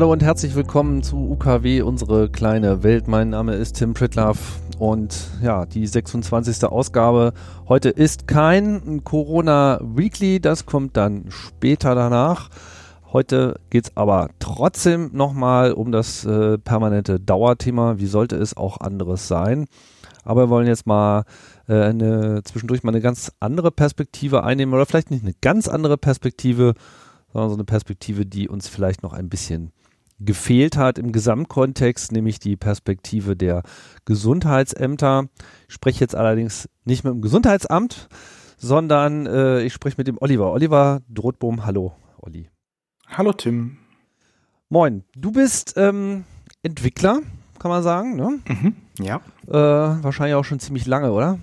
Hallo und herzlich willkommen zu UKW, unsere kleine Welt. Mein Name ist Tim Pritlaff und ja, die 26. Ausgabe. Heute ist kein Corona Weekly, das kommt dann später danach. Heute geht's aber trotzdem nochmal um das äh, permanente Dauerthema. Wie sollte es auch anderes sein? Aber wir wollen jetzt mal äh, eine, zwischendurch mal eine ganz andere Perspektive einnehmen oder vielleicht nicht eine ganz andere Perspektive, sondern so eine Perspektive, die uns vielleicht noch ein bisschen gefehlt hat im Gesamtkontext, nämlich die Perspektive der Gesundheitsämter. Ich spreche jetzt allerdings nicht mit dem Gesundheitsamt, sondern äh, ich spreche mit dem Oliver. Oliver Drohtbohm, hallo, Olli. Hallo, Tim. Moin. Du bist ähm, Entwickler, kann man sagen, ne? Mhm, ja. Äh, wahrscheinlich auch schon ziemlich lange, oder?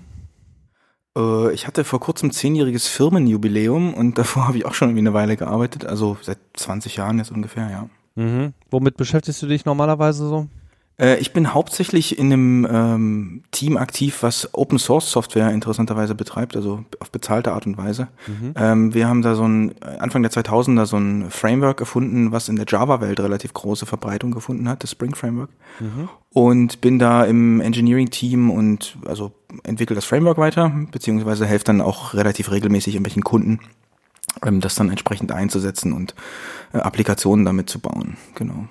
Äh, ich hatte vor kurzem zehnjähriges Firmenjubiläum und davor habe ich auch schon irgendwie eine Weile gearbeitet, also seit 20 Jahren jetzt ungefähr, ja. Mhm. Womit beschäftigst du dich normalerweise so? Äh, ich bin hauptsächlich in einem ähm, Team aktiv, was Open Source Software interessanterweise betreibt, also auf bezahlte Art und Weise. Mhm. Ähm, wir haben da so ein, Anfang der 2000er so ein Framework erfunden, was in der Java-Welt relativ große Verbreitung gefunden hat, das Spring Framework. Mhm. Und bin da im Engineering-Team und also entwickle das Framework weiter, beziehungsweise helfe dann auch relativ regelmäßig irgendwelchen Kunden das dann entsprechend einzusetzen und äh, Applikationen damit zu bauen. Genau.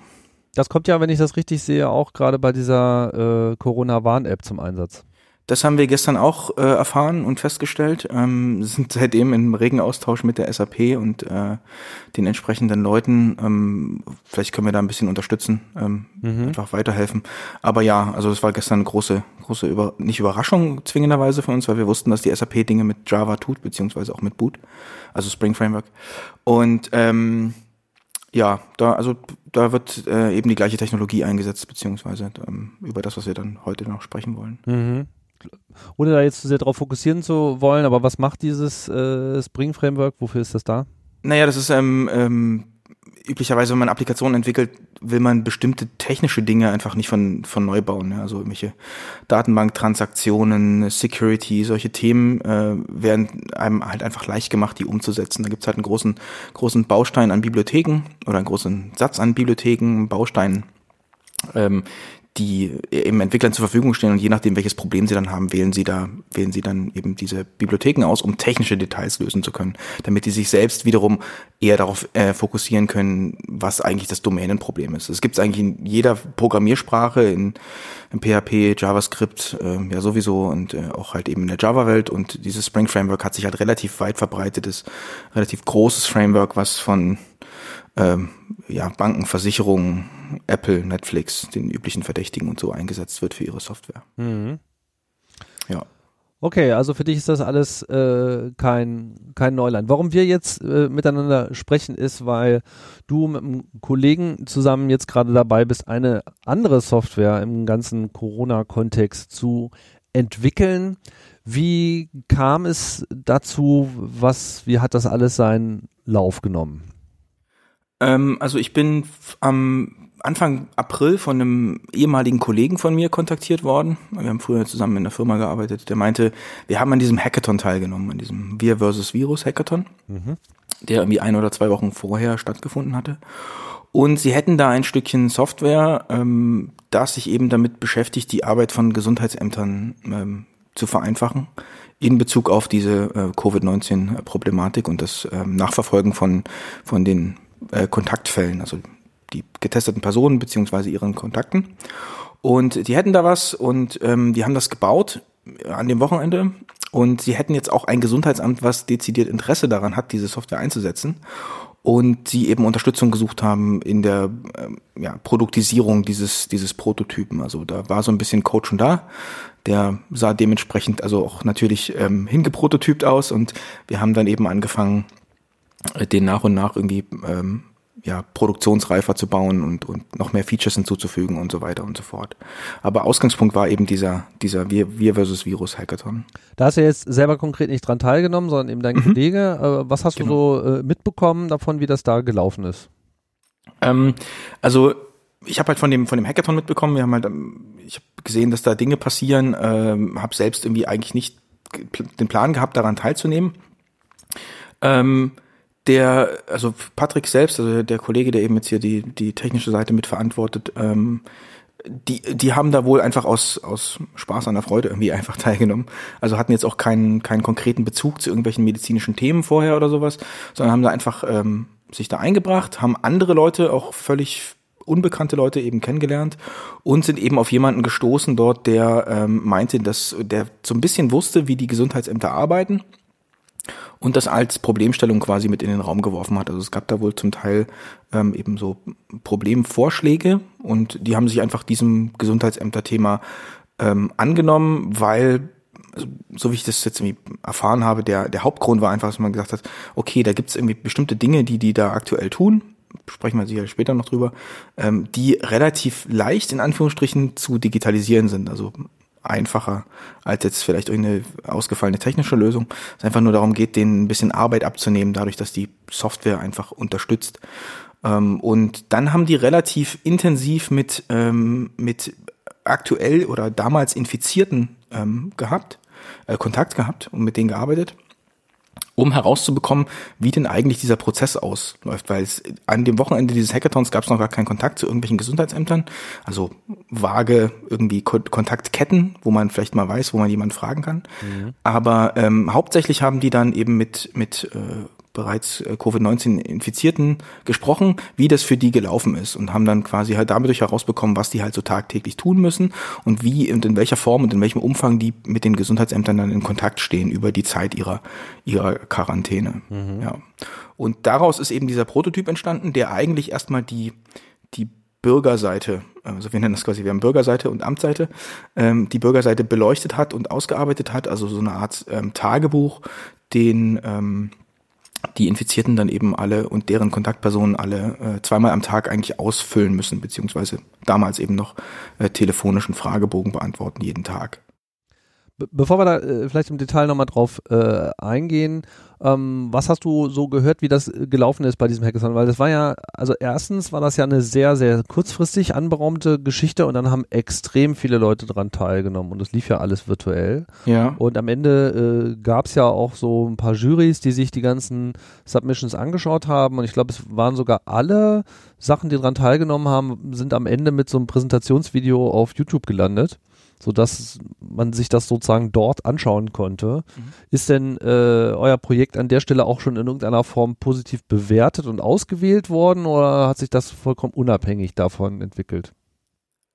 Das kommt ja, wenn ich das richtig sehe, auch gerade bei dieser äh, Corona-Warn-App zum Einsatz. Das haben wir gestern auch äh, erfahren und festgestellt. Ähm, sind seitdem im regen Austausch mit der SAP und äh, den entsprechenden Leuten. Ähm, vielleicht können wir da ein bisschen unterstützen, ähm, mhm. einfach weiterhelfen. Aber ja, also es war gestern eine große, große Über nicht Überraschung zwingenderweise für uns, weil wir wussten, dass die SAP Dinge mit Java tut, beziehungsweise auch mit Boot, also Spring Framework. Und ähm, ja, da, also da wird äh, eben die gleiche Technologie eingesetzt, beziehungsweise ähm, über das, was wir dann heute noch sprechen wollen. Mhm ohne da jetzt zu sehr darauf fokussieren zu wollen, aber was macht dieses äh, Spring Framework? Wofür ist das da? Naja, das ist ähm, ähm, üblicherweise, wenn man Applikationen entwickelt, will man bestimmte technische Dinge einfach nicht von, von neu bauen. Ja? Also irgendwelche Datenbanktransaktionen, Security, solche Themen äh, werden einem halt einfach leicht gemacht, die umzusetzen. Da gibt's halt einen großen, großen Baustein an Bibliotheken oder einen großen Satz an Bibliotheken, Bausteinen, ähm, die eben Entwicklern zur Verfügung stehen und je nachdem, welches Problem sie dann haben, wählen sie da, wählen sie dann eben diese Bibliotheken aus, um technische Details lösen zu können, damit die sich selbst wiederum eher darauf äh, fokussieren können, was eigentlich das Domänenproblem ist. Es gibt es eigentlich in jeder Programmiersprache, in, in PHP, JavaScript, äh, ja sowieso und äh, auch halt eben in der Java-Welt und dieses Spring Framework hat sich halt relativ weit verbreitetes, relativ großes Framework, was von ähm, ja, Banken, Versicherungen, Apple, Netflix, den üblichen Verdächtigen und so eingesetzt wird für ihre Software. Mhm. Ja. Okay, also für dich ist das alles äh, kein, kein Neuland. Warum wir jetzt äh, miteinander sprechen, ist, weil du mit einem Kollegen zusammen jetzt gerade dabei bist, eine andere Software im ganzen Corona-Kontext zu entwickeln. Wie kam es dazu? Was, wie hat das alles seinen Lauf genommen? Ähm, also ich bin am Anfang April von einem ehemaligen Kollegen von mir kontaktiert worden. Wir haben früher zusammen in der Firma gearbeitet. Der meinte, wir haben an diesem Hackathon teilgenommen, an diesem Wir versus Virus Hackathon, mhm. der irgendwie ein oder zwei Wochen vorher stattgefunden hatte. Und sie hätten da ein Stückchen Software, ähm, das sich eben damit beschäftigt, die Arbeit von Gesundheitsämtern ähm, zu vereinfachen in Bezug auf diese äh, Covid-19-Problematik und das ähm, Nachverfolgen von, von den äh, Kontaktfällen, also die getesteten Personen beziehungsweise ihren Kontakten. Und die hätten da was und ähm, die haben das gebaut an dem Wochenende und sie hätten jetzt auch ein Gesundheitsamt, was dezidiert Interesse daran hat, diese Software einzusetzen und sie eben Unterstützung gesucht haben in der ähm, ja, Produktisierung dieses, dieses Prototypen. Also da war so ein bisschen Code schon da. Der sah dementsprechend also auch natürlich ähm, hingeprototypt aus und wir haben dann eben angefangen, äh, den nach und nach irgendwie ähm, ja, produktionsreifer zu bauen und, und noch mehr Features hinzuzufügen und so weiter und so fort. Aber Ausgangspunkt war eben dieser, dieser Wir, Wir versus Virus Hackathon. Da hast du jetzt selber konkret nicht dran teilgenommen, sondern eben dein mhm. Kollege. Äh, was hast genau. du so äh, mitbekommen davon, wie das da gelaufen ist? Ähm, also ich habe halt von dem von dem Hackathon mitbekommen. Wir haben halt, ähm, ich habe gesehen, dass da Dinge passieren. Ähm, habe selbst irgendwie eigentlich nicht den Plan gehabt, daran teilzunehmen. Ähm, der, also Patrick selbst, also der Kollege, der eben jetzt hier die, die technische Seite mitverantwortet, ähm, die, die haben da wohl einfach aus, aus Spaß an der Freude irgendwie einfach teilgenommen. Also hatten jetzt auch keinen, keinen konkreten Bezug zu irgendwelchen medizinischen Themen vorher oder sowas, sondern haben da einfach ähm, sich da eingebracht, haben andere Leute, auch völlig unbekannte Leute eben kennengelernt und sind eben auf jemanden gestoßen dort, der ähm, meinte, dass der so ein bisschen wusste, wie die Gesundheitsämter arbeiten und das als Problemstellung quasi mit in den Raum geworfen hat. Also es gab da wohl zum Teil ähm, eben so Problemvorschläge und die haben sich einfach diesem Gesundheitsämter-Thema ähm, angenommen, weil so wie ich das jetzt irgendwie erfahren habe, der, der Hauptgrund war einfach, dass man gesagt hat, okay, da gibt es irgendwie bestimmte Dinge, die die da aktuell tun, sprechen wir sicher später noch drüber, ähm, die relativ leicht in Anführungsstrichen zu digitalisieren sind. Also einfacher als jetzt vielleicht irgendeine ausgefallene technische Lösung. Es einfach nur darum geht, denen ein bisschen Arbeit abzunehmen, dadurch, dass die Software einfach unterstützt. Ähm, und dann haben die relativ intensiv mit, ähm, mit aktuell oder damals Infizierten ähm, gehabt, äh, Kontakt gehabt und mit denen gearbeitet um herauszubekommen, wie denn eigentlich dieser Prozess ausläuft, weil es an dem Wochenende dieses Hackathons gab es noch gar keinen Kontakt zu irgendwelchen Gesundheitsämtern, also vage irgendwie Ko Kontaktketten, wo man vielleicht mal weiß, wo man jemanden fragen kann. Mhm. Aber ähm, hauptsächlich haben die dann eben mit mit äh, bereits äh, Covid-19-Infizierten gesprochen, wie das für die gelaufen ist und haben dann quasi halt dadurch herausbekommen, was die halt so tagtäglich tun müssen und wie und in welcher Form und in welchem Umfang die mit den Gesundheitsämtern dann in Kontakt stehen über die Zeit ihrer, ihrer Quarantäne. Mhm. Ja. Und daraus ist eben dieser Prototyp entstanden, der eigentlich erstmal die, die Bürgerseite, also wir nennen das quasi, wir haben Bürgerseite und Amtsseite, ähm, die Bürgerseite beleuchtet hat und ausgearbeitet hat, also so eine Art ähm, Tagebuch, den ähm, die Infizierten dann eben alle und deren Kontaktpersonen alle äh, zweimal am Tag eigentlich ausfüllen müssen, beziehungsweise damals eben noch äh, telefonischen Fragebogen beantworten jeden Tag. Bevor wir da äh, vielleicht im Detail nochmal drauf äh, eingehen, ähm, was hast du so gehört, wie das äh, gelaufen ist bei diesem Hackathon? Weil das war ja, also erstens war das ja eine sehr, sehr kurzfristig anberaumte Geschichte und dann haben extrem viele Leute dran teilgenommen und es lief ja alles virtuell. Ja. Und am Ende äh, gab es ja auch so ein paar Juries, die sich die ganzen Submissions angeschaut haben und ich glaube, es waren sogar alle Sachen, die dran teilgenommen haben, sind am Ende mit so einem Präsentationsvideo auf YouTube gelandet so dass man sich das sozusagen dort anschauen konnte. Mhm. Ist denn äh, euer Projekt an der Stelle auch schon in irgendeiner Form positiv bewertet und ausgewählt worden oder hat sich das vollkommen unabhängig davon entwickelt?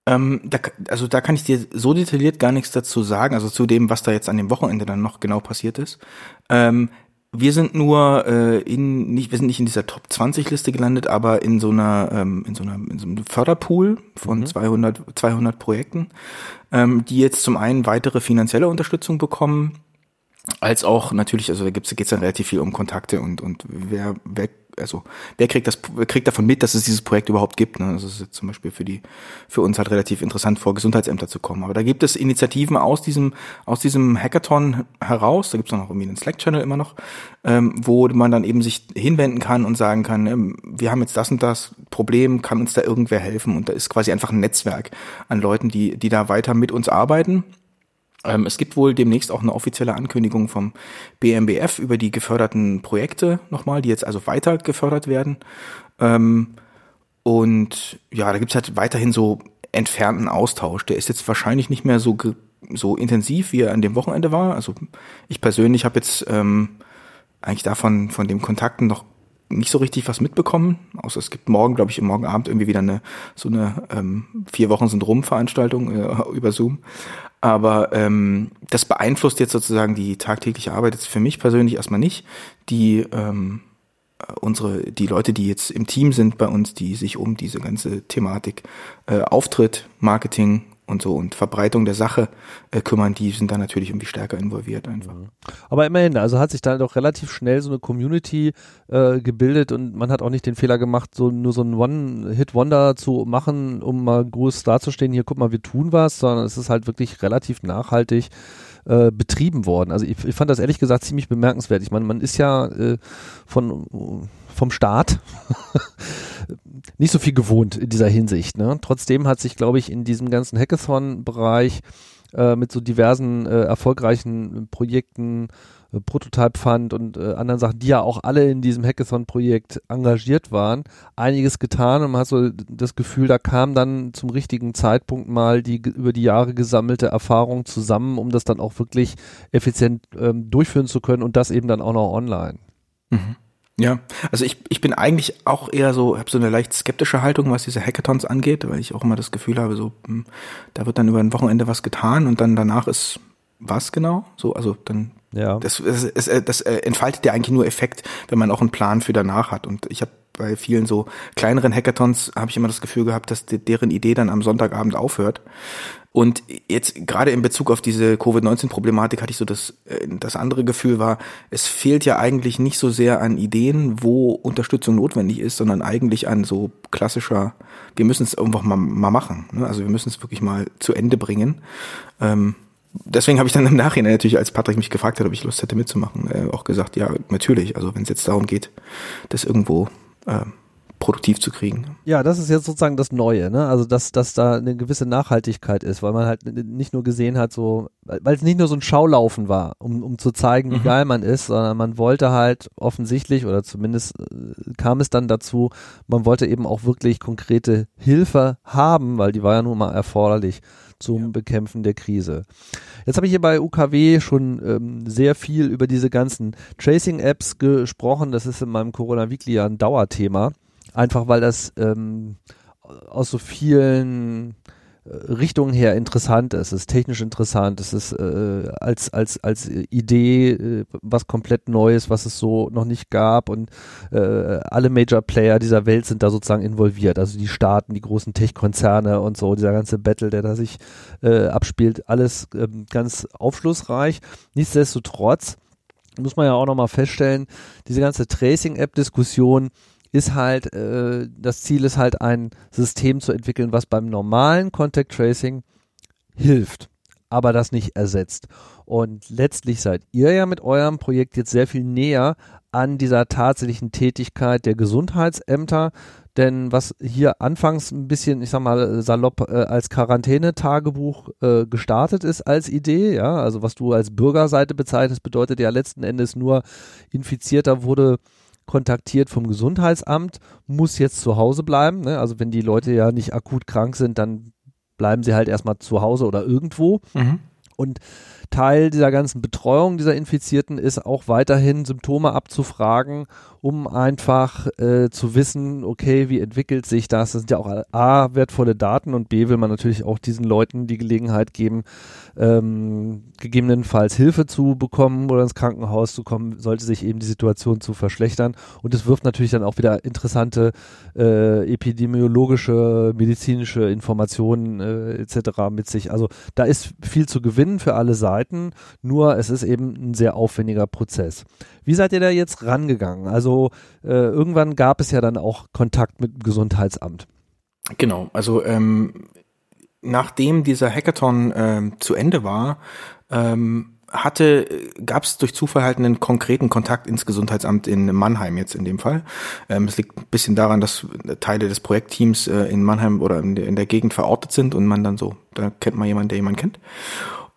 Ähm, da, also da kann ich dir so detailliert gar nichts dazu sagen, also zu dem, was da jetzt an dem Wochenende dann noch genau passiert ist. Ähm, wir sind nur äh, in nicht wir sind nicht in dieser Top 20 Liste gelandet, aber in so einer ähm, in so einer in so einem Förderpool von mhm. 200 200 Projekten, ähm, die jetzt zum einen weitere finanzielle Unterstützung bekommen, als auch natürlich, also da gibt's geht's dann relativ viel um Kontakte und und wer wer also wer kriegt das, kriegt davon mit, dass es dieses Projekt überhaupt gibt. Ne? Das ist jetzt zum Beispiel für die, für uns halt relativ interessant, vor Gesundheitsämter zu kommen. Aber da gibt es Initiativen aus diesem, aus diesem Hackathon heraus. Da gibt es noch irgendwie einen Slack-Channel immer noch, ähm, wo man dann eben sich hinwenden kann und sagen kann, ähm, wir haben jetzt das und das Problem, kann uns da irgendwer helfen? Und da ist quasi einfach ein Netzwerk an Leuten, die, die da weiter mit uns arbeiten ähm, es gibt wohl demnächst auch eine offizielle Ankündigung vom BMBF über die geförderten Projekte nochmal, die jetzt also weiter gefördert werden. Ähm, und ja, da gibt's halt weiterhin so entfernten Austausch. Der ist jetzt wahrscheinlich nicht mehr so, so intensiv, wie er an dem Wochenende war. Also ich persönlich habe jetzt ähm, eigentlich davon von dem Kontakten noch nicht so richtig was mitbekommen. Außer es gibt morgen, glaube ich, morgen Abend irgendwie wieder eine so eine ähm, vier Wochen sind rum Veranstaltung äh, über Zoom. Aber ähm, das beeinflusst jetzt sozusagen die tagtägliche Arbeit jetzt für mich persönlich erstmal nicht. Die ähm, unsere die Leute, die jetzt im Team sind bei uns, die sich um diese ganze Thematik äh, Auftritt, Marketing und so und Verbreitung der Sache äh, kümmern, die sind da natürlich irgendwie stärker involviert einfach. Mhm. Aber immerhin, also hat sich da doch relativ schnell so eine Community äh, gebildet und man hat auch nicht den Fehler gemacht, so nur so ein One-Hit-Wonder zu machen, um mal groß dazustehen, hier guck mal, wir tun was, sondern es ist halt wirklich relativ nachhaltig äh, betrieben worden. Also ich, ich fand das ehrlich gesagt ziemlich bemerkenswert. Ich meine, man ist ja äh, von vom Staat nicht so viel gewohnt in dieser Hinsicht. Ne? Trotzdem hat sich, glaube ich, in diesem ganzen Hackathon-Bereich äh, mit so diversen äh, erfolgreichen Projekten äh, Prototype Fund und äh, anderen Sachen, die ja auch alle in diesem Hackathon-Projekt engagiert waren, einiges getan und man hat so das Gefühl, da kam dann zum richtigen Zeitpunkt mal die über die Jahre gesammelte Erfahrung zusammen, um das dann auch wirklich effizient ähm, durchführen zu können und das eben dann auch noch online. Mhm. Ja, also ich, ich bin eigentlich auch eher so, habe so eine leicht skeptische Haltung, was diese Hackathons angeht, weil ich auch immer das Gefühl habe, so, hm, da wird dann über ein Wochenende was getan und dann danach ist was genau? So, also dann ja. das, das, das, das entfaltet ja eigentlich nur Effekt, wenn man auch einen Plan für danach hat. Und ich habe bei vielen so kleineren Hackathons habe ich immer das Gefühl gehabt, dass deren Idee dann am Sonntagabend aufhört. Und jetzt gerade in Bezug auf diese Covid-19-Problematik hatte ich so das, äh, das andere Gefühl war, es fehlt ja eigentlich nicht so sehr an Ideen, wo Unterstützung notwendig ist, sondern eigentlich an so klassischer, wir müssen es irgendwann mal, mal machen. Ne? Also wir müssen es wirklich mal zu Ende bringen. Ähm, deswegen habe ich dann im Nachhinein natürlich, als Patrick mich gefragt hat, ob ich Lust hätte mitzumachen, äh, auch gesagt, ja, natürlich. Also wenn es jetzt darum geht, das irgendwo äh, produktiv zu kriegen. Ja, das ist jetzt sozusagen das Neue, ne? Also dass, dass da eine gewisse Nachhaltigkeit ist, weil man halt nicht nur gesehen hat, so, weil es nicht nur so ein Schaulaufen war, um, um zu zeigen, wie mhm. geil man ist, sondern man wollte halt offensichtlich, oder zumindest äh, kam es dann dazu, man wollte eben auch wirklich konkrete Hilfe haben, weil die war ja nun mal erforderlich zum ja. Bekämpfen der Krise. Jetzt habe ich hier bei UKW schon ähm, sehr viel über diese ganzen Tracing-Apps gesprochen. Das ist in meinem Corona Weekly ja ein Dauerthema. Einfach weil das ähm, aus so vielen Richtungen her interessant ist. Es ist technisch interessant. Es ist äh, als als als Idee äh, was komplett Neues, was es so noch nicht gab und äh, alle Major Player dieser Welt sind da sozusagen involviert. Also die Staaten, die großen Tech-Konzerne und so dieser ganze Battle, der da sich äh, abspielt, alles äh, ganz aufschlussreich. Nichtsdestotrotz muss man ja auch noch mal feststellen, diese ganze Tracing-App-Diskussion ist halt, äh, das Ziel ist halt ein System zu entwickeln, was beim normalen Contact Tracing hilft, aber das nicht ersetzt. Und letztlich seid ihr ja mit eurem Projekt jetzt sehr viel näher an dieser tatsächlichen Tätigkeit der Gesundheitsämter. Denn was hier anfangs ein bisschen, ich sag mal, salopp äh, als Quarantänetagebuch äh, gestartet ist als Idee, ja, also was du als Bürgerseite bezeichnest, bedeutet ja letzten Endes nur, Infizierter wurde kontaktiert vom Gesundheitsamt, muss jetzt zu Hause bleiben. Ne? Also wenn die Leute ja nicht akut krank sind, dann bleiben sie halt erstmal zu Hause oder irgendwo. Mhm. Und Teil dieser ganzen Betreuung dieser Infizierten ist auch weiterhin Symptome abzufragen, um einfach äh, zu wissen, okay, wie entwickelt sich das? Das sind ja auch A, wertvolle Daten und B, will man natürlich auch diesen Leuten die Gelegenheit geben, ähm, gegebenenfalls Hilfe zu bekommen oder ins Krankenhaus zu kommen, sollte sich eben die Situation zu verschlechtern. Und es wirft natürlich dann auch wieder interessante äh, epidemiologische, medizinische Informationen äh, etc. mit sich. Also da ist viel zu gewinnen für alle Seiten, nur es ist eben ein sehr aufwendiger Prozess. Wie seid ihr da jetzt rangegangen? Also äh, irgendwann gab es ja dann auch Kontakt mit dem Gesundheitsamt. Genau, also ähm, nachdem dieser Hackathon äh, zu Ende war, ähm, hatte, gab es durch Zufall halt einen konkreten Kontakt ins Gesundheitsamt in Mannheim jetzt in dem Fall. Ähm, es liegt ein bisschen daran, dass Teile des Projektteams äh, in Mannheim oder in in der Gegend verortet sind und man dann so, da kennt man jemanden, der jemanden kennt.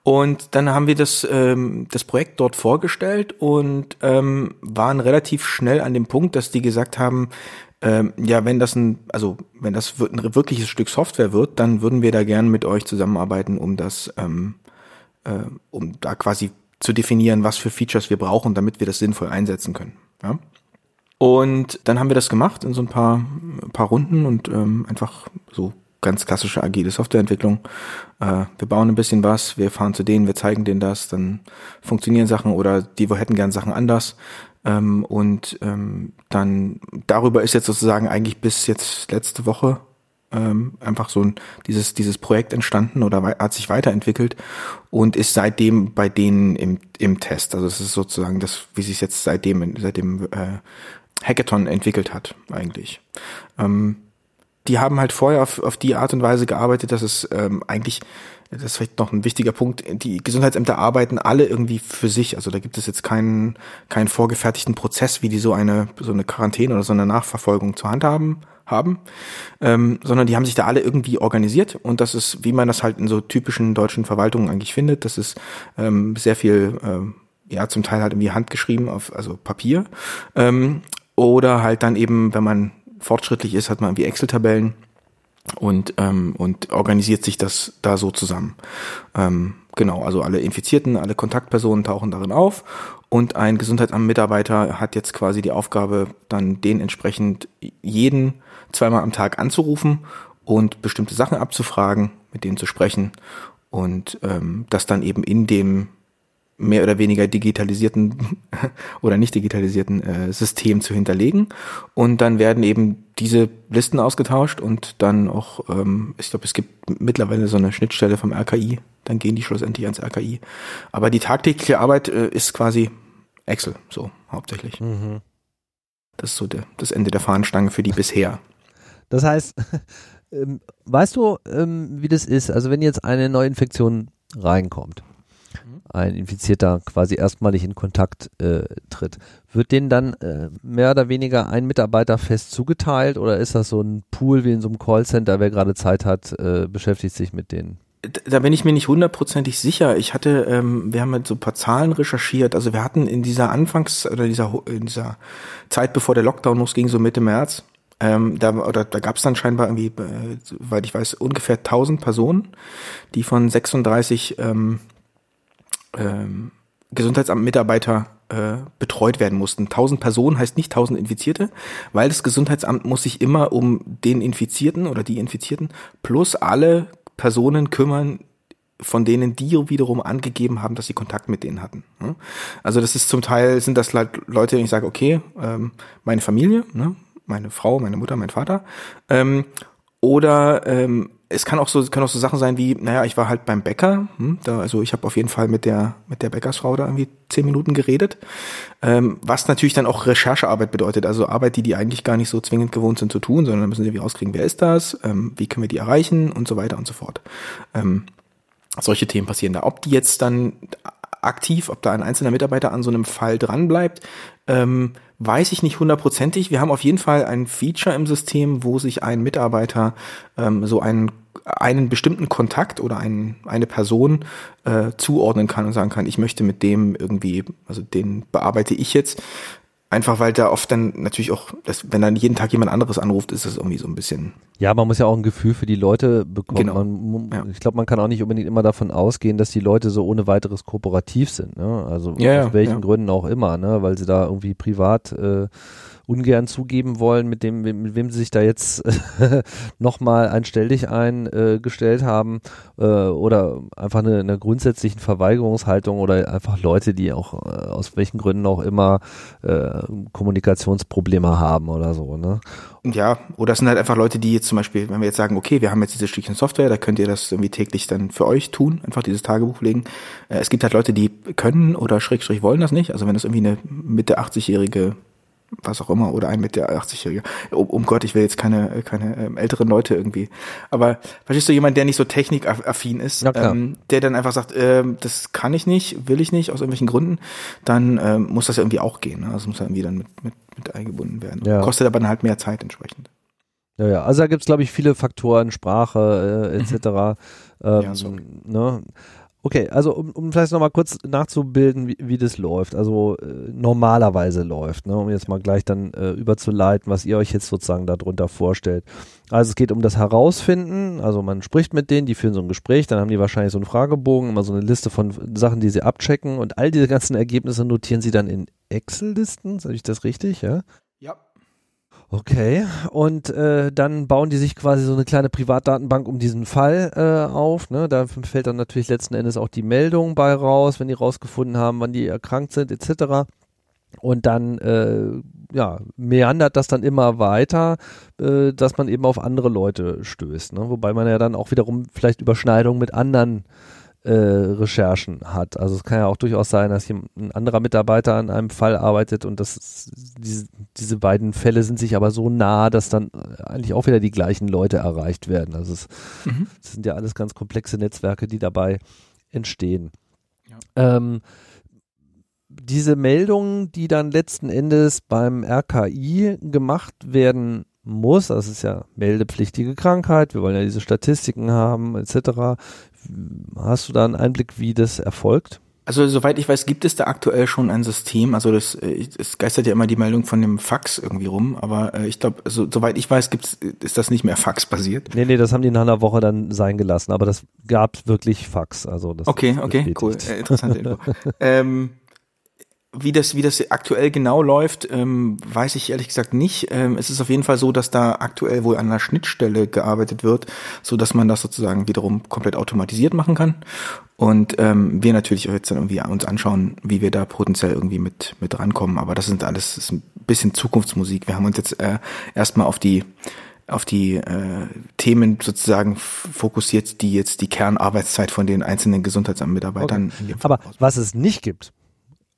Und dann haben wir das, ähm, das Projekt dort vorgestellt und ähm, waren relativ schnell an dem Punkt, dass die gesagt haben, ähm, ja, wenn das ein, also wenn das ein wirkliches Stück Software wird, dann würden wir da gern mit euch zusammenarbeiten, um das, ähm, äh, um da quasi zu definieren, was für Features wir brauchen, damit wir das sinnvoll einsetzen können. Ja? Und dann haben wir das gemacht in so ein paar, ein paar Runden und ähm, einfach so ganz klassische agile Softwareentwicklung. Äh, wir bauen ein bisschen was, wir fahren zu denen, wir zeigen denen das, dann funktionieren Sachen oder die wir hätten gern Sachen anders. Ähm, und ähm, dann darüber ist jetzt sozusagen eigentlich bis jetzt letzte Woche ähm, einfach so ein, dieses, dieses Projekt entstanden oder hat sich weiterentwickelt und ist seitdem bei denen im, im Test. Also es ist sozusagen das, wie sich jetzt seitdem, seitdem äh, Hackathon entwickelt hat, eigentlich. Ähm, die haben halt vorher auf, auf die Art und Weise gearbeitet, dass es ähm, eigentlich das ist vielleicht noch ein wichtiger Punkt, die Gesundheitsämter arbeiten alle irgendwie für sich. Also da gibt es jetzt keinen, keinen vorgefertigten Prozess, wie die so eine, so eine Quarantäne oder so eine Nachverfolgung zur Hand haben, haben ähm, sondern die haben sich da alle irgendwie organisiert und das ist, wie man das halt in so typischen deutschen Verwaltungen eigentlich findet, das ist ähm, sehr viel ähm, ja zum Teil halt irgendwie handgeschrieben auf also Papier ähm, oder halt dann eben, wenn man fortschrittlich ist, hat man irgendwie Excel-Tabellen und ähm, und organisiert sich das da so zusammen. Ähm, genau, also alle Infizierten, alle Kontaktpersonen tauchen darin auf und ein Gesundheitsamt-Mitarbeiter hat jetzt quasi die Aufgabe, dann den entsprechend jeden zweimal am Tag anzurufen und bestimmte Sachen abzufragen, mit denen zu sprechen und ähm, das dann eben in dem mehr oder weniger digitalisierten oder nicht digitalisierten äh, System zu hinterlegen. Und dann werden eben diese Listen ausgetauscht und dann auch, ähm, ich glaube, es gibt mittlerweile so eine Schnittstelle vom RKI, dann gehen die schlussendlich ans RKI. Aber die tagtägliche Arbeit äh, ist quasi Excel, so hauptsächlich. Mhm. Das ist so der, das Ende der Fahnenstange für die bisher. Das heißt, ähm, weißt du, ähm, wie das ist? Also wenn jetzt eine Neuinfektion reinkommt, ein Infizierter quasi erstmalig in Kontakt äh, tritt, wird denen dann äh, mehr oder weniger ein Mitarbeiter fest zugeteilt oder ist das so ein Pool wie in so einem Callcenter, wer gerade Zeit hat, äh, beschäftigt sich mit denen? Da bin ich mir nicht hundertprozentig sicher. Ich hatte, ähm, wir haben mit so ein paar Zahlen recherchiert. Also wir hatten in dieser Anfangs- oder dieser, in dieser Zeit, bevor der Lockdown losging, so Mitte März, ähm, da, oder da gab es dann scheinbar irgendwie, äh, weil ich weiß, ungefähr 1000 Personen, die von 36 ähm, ähm, Gesundheitsamt-Mitarbeiter äh, betreut werden mussten. 1000 Personen heißt nicht 1000 Infizierte, weil das Gesundheitsamt muss sich immer um den Infizierten oder die Infizierten plus alle Personen kümmern, von denen die wiederum angegeben haben, dass sie Kontakt mit denen hatten. Ne? Also das ist zum Teil, sind das Leute, die ich sage, okay, ähm, meine Familie, ne? meine Frau, meine Mutter, mein Vater, ähm, oder ähm, es kann auch so können auch so Sachen sein wie, naja, ich war halt beim Bäcker, hm, da, also ich habe auf jeden Fall mit der mit der Bäckersfrau da irgendwie zehn Minuten geredet, ähm, was natürlich dann auch Recherchearbeit bedeutet, also Arbeit, die die eigentlich gar nicht so zwingend gewohnt sind zu tun, sondern dann müssen sie irgendwie rauskriegen, wer ist das, ähm, wie können wir die erreichen und so weiter und so fort. Ähm, solche Themen passieren da. Ob die jetzt dann aktiv, ob da ein einzelner Mitarbeiter an so einem Fall dran bleibt, ähm, weiß ich nicht hundertprozentig. Wir haben auf jeden Fall ein Feature im System, wo sich ein Mitarbeiter ähm, so einen einen bestimmten Kontakt oder ein, eine Person äh, zuordnen kann und sagen kann, ich möchte mit dem irgendwie, also den bearbeite ich jetzt. Einfach weil da oft dann natürlich auch, dass, wenn dann jeden Tag jemand anderes anruft, ist das irgendwie so ein bisschen. Ja, man muss ja auch ein Gefühl für die Leute bekommen. Genau. Man, ja. Ich glaube, man kann auch nicht unbedingt immer davon ausgehen, dass die Leute so ohne weiteres kooperativ sind. Ne? Also ja, aus welchen ja. Gründen auch immer, ne? weil sie da irgendwie privat äh, ungern zugeben wollen, mit dem, mit wem sie sich da jetzt nochmal ein Stell dich eingestellt äh, haben äh, oder einfach eine, eine grundsätzlichen Verweigerungshaltung oder einfach Leute, die auch äh, aus welchen Gründen auch immer äh, Kommunikationsprobleme haben oder so. Ne? Ja, oder es sind halt einfach Leute, die jetzt zum Beispiel, wenn wir jetzt sagen, okay, wir haben jetzt dieses Stückchen Software, da könnt ihr das irgendwie täglich dann für euch tun, einfach dieses Tagebuch legen. Äh, es gibt halt Leute, die können oder schrägstrich wollen das nicht. Also wenn das irgendwie eine Mitte 80-jährige was auch immer, oder ein mit der 80-Jährige. Um, um, Gott, ich will jetzt keine, keine ähm, älteren Leute irgendwie. Aber verstehst du, jemand, der nicht so technikaffin ist, ähm, der dann einfach sagt, ähm, das kann ich nicht, will ich nicht, aus irgendwelchen Gründen, dann ähm, muss das ja irgendwie auch gehen. Ne? Also muss irgendwie dann mit, mit, mit eingebunden werden. Ja. Kostet aber dann halt mehr Zeit entsprechend. Ja, ja, also da gibt's glaube ich, viele Faktoren, Sprache äh, etc. Mhm. Ähm, ja, so. ne? Okay, also um, um vielleicht nochmal kurz nachzubilden, wie, wie das läuft, also äh, normalerweise läuft, ne, um jetzt mal gleich dann äh, überzuleiten, was ihr euch jetzt sozusagen darunter vorstellt. Also es geht um das Herausfinden, also man spricht mit denen, die führen so ein Gespräch, dann haben die wahrscheinlich so einen Fragebogen, immer so eine Liste von Sachen, die sie abchecken und all diese ganzen Ergebnisse notieren sie dann in Excel-Listen, sage ich das richtig, ja? Okay, und äh, dann bauen die sich quasi so eine kleine Privatdatenbank um diesen Fall äh, auf. Ne? Da fällt dann natürlich letzten Endes auch die Meldung bei raus, wenn die rausgefunden haben, wann die erkrankt sind, etc. Und dann äh, ja, meandert das dann immer weiter, äh, dass man eben auf andere Leute stößt. Ne? Wobei man ja dann auch wiederum vielleicht Überschneidungen mit anderen äh, Recherchen hat. Also es kann ja auch durchaus sein, dass hier ein anderer Mitarbeiter an einem Fall arbeitet und das diese, diese beiden Fälle sind sich aber so nah, dass dann eigentlich auch wieder die gleichen Leute erreicht werden. Also es, mhm. es sind ja alles ganz komplexe Netzwerke, die dabei entstehen. Ja. Ähm, diese Meldungen, die dann letzten Endes beim RKI gemacht werden muss, das ist ja meldepflichtige Krankheit, wir wollen ja diese Statistiken haben, etc. Hast du da einen Einblick, wie das erfolgt? Also soweit ich weiß, gibt es da aktuell schon ein System. Also das, es geistert ja immer die Meldung von dem Fax irgendwie rum, aber äh, ich glaube, also, soweit ich weiß, gibt's, ist das nicht mehr Fax-basiert. Nee, nee, das haben die nach einer Woche dann sein gelassen, aber das gab wirklich Fax. Also das okay, okay, cool, äh, interessante Info. ähm, wie das, wie das aktuell genau läuft, ähm, weiß ich ehrlich gesagt nicht. Ähm, es ist auf jeden Fall so, dass da aktuell wohl an einer Schnittstelle gearbeitet wird, so dass man das sozusagen wiederum komplett automatisiert machen kann. Und ähm, wir natürlich auch jetzt dann irgendwie uns anschauen, wie wir da potenziell irgendwie mit mit rankommen. Aber das sind alles das ist ein bisschen Zukunftsmusik. Wir haben uns jetzt äh, erstmal auf die auf die äh, Themen sozusagen fokussiert, die jetzt die Kernarbeitszeit von den einzelnen Gesundheitsamtmitarbeitern. Okay. Aber was es nicht gibt,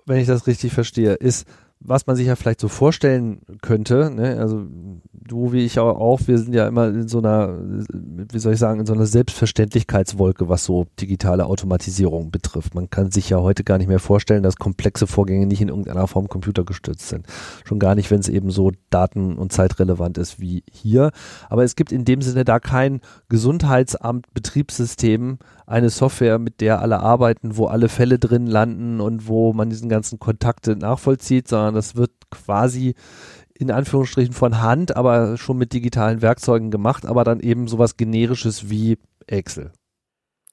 wenn ich das richtig verstehe, ist, was man sich ja vielleicht so vorstellen könnte, ne? also du wie ich auch, wir sind ja immer in so einer, wie soll ich sagen, in so einer Selbstverständlichkeitswolke, was so digitale Automatisierung betrifft. Man kann sich ja heute gar nicht mehr vorstellen, dass komplexe Vorgänge nicht in irgendeiner Form computergestützt sind. Schon gar nicht, wenn es eben so daten- und zeitrelevant ist wie hier. Aber es gibt in dem Sinne da kein Gesundheitsamt-Betriebssystem, eine Software, mit der alle arbeiten, wo alle Fälle drin landen und wo man diesen ganzen Kontakte nachvollzieht, sondern das wird quasi in Anführungsstrichen von Hand, aber schon mit digitalen Werkzeugen gemacht, aber dann eben sowas generisches wie Excel.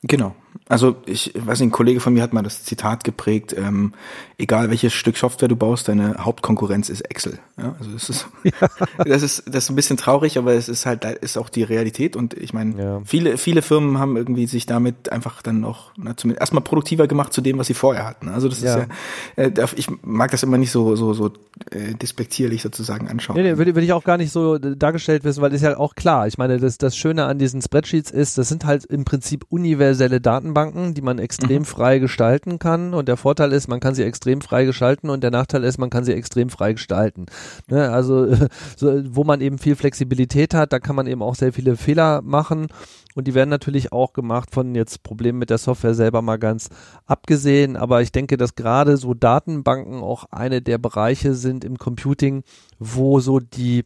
Genau. Also ich weiß nicht, ein Kollege von mir hat mal das Zitat geprägt, ähm, egal welches Stück Software du baust, deine Hauptkonkurrenz ist Excel. Ja, also das ist, ja. das ist das ist ein bisschen traurig, aber es ist halt ist auch die Realität und ich meine, ja. viele viele Firmen haben irgendwie sich damit einfach dann noch na, zumindest erstmal produktiver gemacht zu dem, was sie vorher hatten. Also das ist ja, äh, ich mag das immer nicht so so so äh, despektierlich sozusagen anschauen. Nee, nee, würde, würde ich auch gar nicht so dargestellt wissen, weil das ist ja auch klar. Ich meine, das das Schöne an diesen Spreadsheets ist, das sind halt im Prinzip universelle Datenbanken, die man extrem mhm. frei gestalten kann und der Vorteil ist, man kann sie extrem frei gestalten und der Nachteil ist, man kann sie extrem frei gestalten. Ne, also so, wo man eben viel Flexibilität hat, da kann man eben auch sehr viele Fehler machen und die werden natürlich auch gemacht von jetzt Problemen mit der Software selber mal ganz abgesehen. Aber ich denke, dass gerade so Datenbanken auch eine der Bereiche sind im Computing, wo so die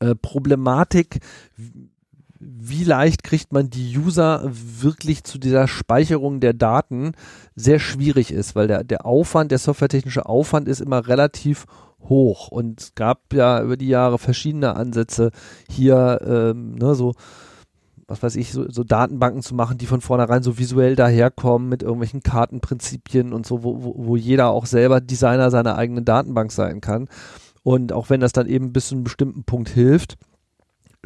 äh, Problematik wie leicht kriegt man die User wirklich zu dieser Speicherung der Daten sehr schwierig ist, weil der, der Aufwand, der softwaretechnische Aufwand ist immer relativ hoch und es gab ja über die Jahre verschiedene Ansätze hier, ähm, ne, so was weiß ich, so, so Datenbanken zu machen, die von vornherein so visuell daherkommen mit irgendwelchen Kartenprinzipien und so, wo, wo, wo jeder auch selber Designer seiner eigenen Datenbank sein kann. Und auch wenn das dann eben bis zu einem bestimmten Punkt hilft,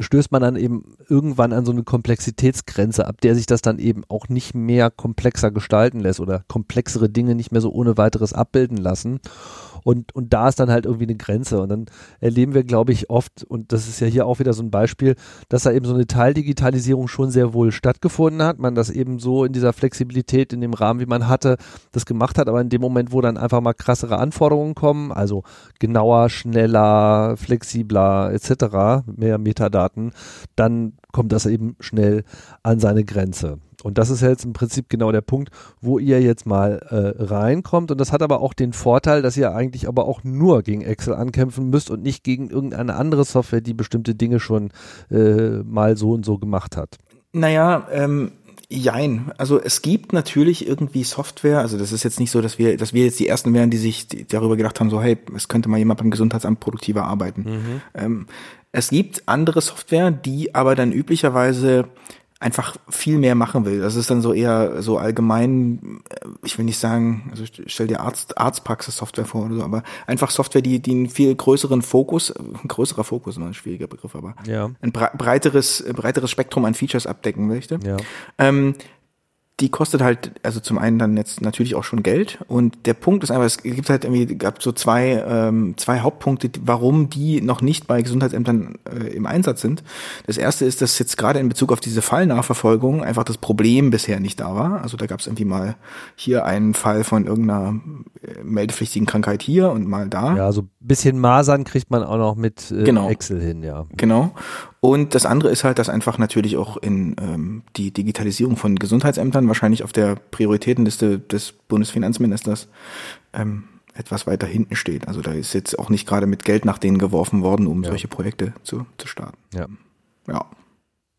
stößt man dann eben irgendwann an so eine Komplexitätsgrenze, ab der sich das dann eben auch nicht mehr komplexer gestalten lässt oder komplexere Dinge nicht mehr so ohne weiteres abbilden lassen. Und, und da ist dann halt irgendwie eine Grenze. Und dann erleben wir, glaube ich, oft, und das ist ja hier auch wieder so ein Beispiel, dass da eben so eine Teildigitalisierung schon sehr wohl stattgefunden hat. Man das eben so in dieser Flexibilität, in dem Rahmen, wie man hatte, das gemacht hat. Aber in dem Moment, wo dann einfach mal krassere Anforderungen kommen, also genauer, schneller, flexibler etc., mehr Metadaten, dann kommt das eben schnell an seine Grenze. Und das ist jetzt im Prinzip genau der Punkt, wo ihr jetzt mal äh, reinkommt. Und das hat aber auch den Vorteil, dass ihr eigentlich aber auch nur gegen Excel ankämpfen müsst und nicht gegen irgendeine andere Software, die bestimmte Dinge schon äh, mal so und so gemacht hat. Naja, ähm, Jein. Also es gibt natürlich irgendwie Software, also das ist jetzt nicht so, dass wir, dass wir jetzt die ersten wären, die sich darüber gedacht haben, so hey, es könnte mal jemand beim Gesundheitsamt produktiver arbeiten. Mhm. Ähm, es gibt andere Software, die aber dann üblicherweise einfach viel mehr machen will. Das ist dann so eher so allgemein, äh, ich will nicht sagen, also stell dir Arzt, Arztpraxis-Software vor oder so, aber einfach Software, die, die einen viel größeren Fokus, ein größerer Fokus, ein schwieriger Begriff, aber ja. ein breiteres, breiteres Spektrum an Features abdecken möchte. Ja. Ähm, die kostet halt, also zum einen dann jetzt natürlich auch schon Geld und der Punkt ist einfach, es gibt halt irgendwie, gab so zwei, ähm, zwei Hauptpunkte, warum die noch nicht bei Gesundheitsämtern äh, im Einsatz sind. Das erste ist, dass jetzt gerade in Bezug auf diese Fallnachverfolgung einfach das Problem bisher nicht da war. Also da gab es irgendwie mal hier einen Fall von irgendeiner äh, meldepflichtigen Krankheit hier und mal da. Ja, so bisschen Masern kriegt man auch noch mit äh, genau. Excel hin, ja. Genau. Und das andere ist halt, dass einfach natürlich auch in ähm, die Digitalisierung von Gesundheitsämtern wahrscheinlich auf der Prioritätenliste des Bundesfinanzministers ähm, etwas weiter hinten steht. Also da ist jetzt auch nicht gerade mit Geld nach denen geworfen worden, um ja. solche Projekte zu, zu starten. Ja. Ja.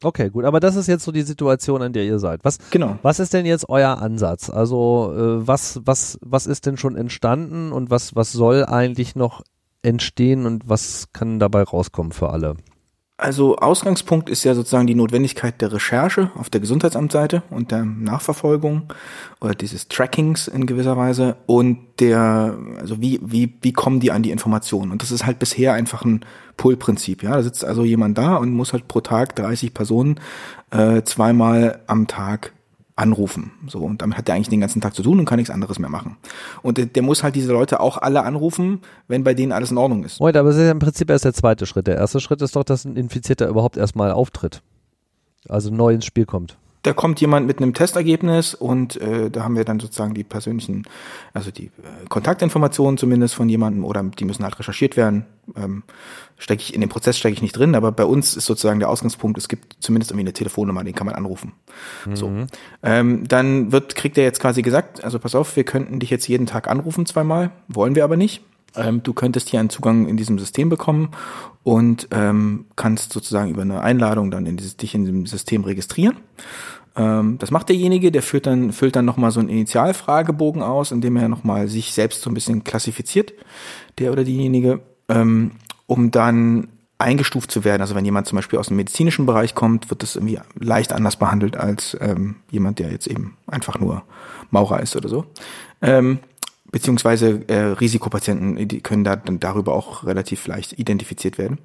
Okay, gut, aber das ist jetzt so die Situation, in der ihr seid. Was, Genau. was ist denn jetzt euer Ansatz? Also äh, was, was, was ist denn schon entstanden und was, was soll eigentlich noch entstehen und was kann dabei rauskommen für alle? Also Ausgangspunkt ist ja sozusagen die Notwendigkeit der Recherche auf der Gesundheitsamtseite und der Nachverfolgung oder dieses Trackings in gewisser Weise und der, also wie, wie, wie kommen die an die Informationen? Und das ist halt bisher einfach ein Pull-Prinzip, ja. Da sitzt also jemand da und muss halt pro Tag 30 Personen äh, zweimal am Tag anrufen. So, und damit hat er eigentlich den ganzen Tag zu tun und kann nichts anderes mehr machen. Und der, der muss halt diese Leute auch alle anrufen, wenn bei denen alles in Ordnung ist. Moment, aber es ist ja im Prinzip erst der zweite Schritt. Der erste Schritt ist doch, dass ein Infizierter überhaupt erstmal auftritt. Also neu ins Spiel kommt. Da kommt jemand mit einem Testergebnis und äh, da haben wir dann sozusagen die persönlichen, also die äh, Kontaktinformationen zumindest von jemandem oder die müssen halt recherchiert werden. Ähm, stecke ich in den Prozess stecke ich nicht drin, aber bei uns ist sozusagen der Ausgangspunkt, es gibt zumindest irgendwie eine Telefonnummer, den kann man anrufen. So, ähm, dann wird kriegt er jetzt quasi gesagt, also pass auf, wir könnten dich jetzt jeden Tag anrufen zweimal, wollen wir aber nicht. Ähm, du könntest hier einen Zugang in diesem System bekommen und ähm, kannst sozusagen über eine Einladung dann in dieses, dich in diesem System registrieren. Ähm, das macht derjenige, der führt dann, füllt dann nochmal so einen Initialfragebogen aus, in dem er nochmal sich selbst so ein bisschen klassifiziert, der oder diejenige, ähm, um dann eingestuft zu werden. Also wenn jemand zum Beispiel aus dem medizinischen Bereich kommt, wird das irgendwie leicht anders behandelt als ähm, jemand, der jetzt eben einfach nur Maurer ist oder so. Ähm, beziehungsweise äh, Risikopatienten, die können da dann darüber auch relativ leicht identifiziert werden.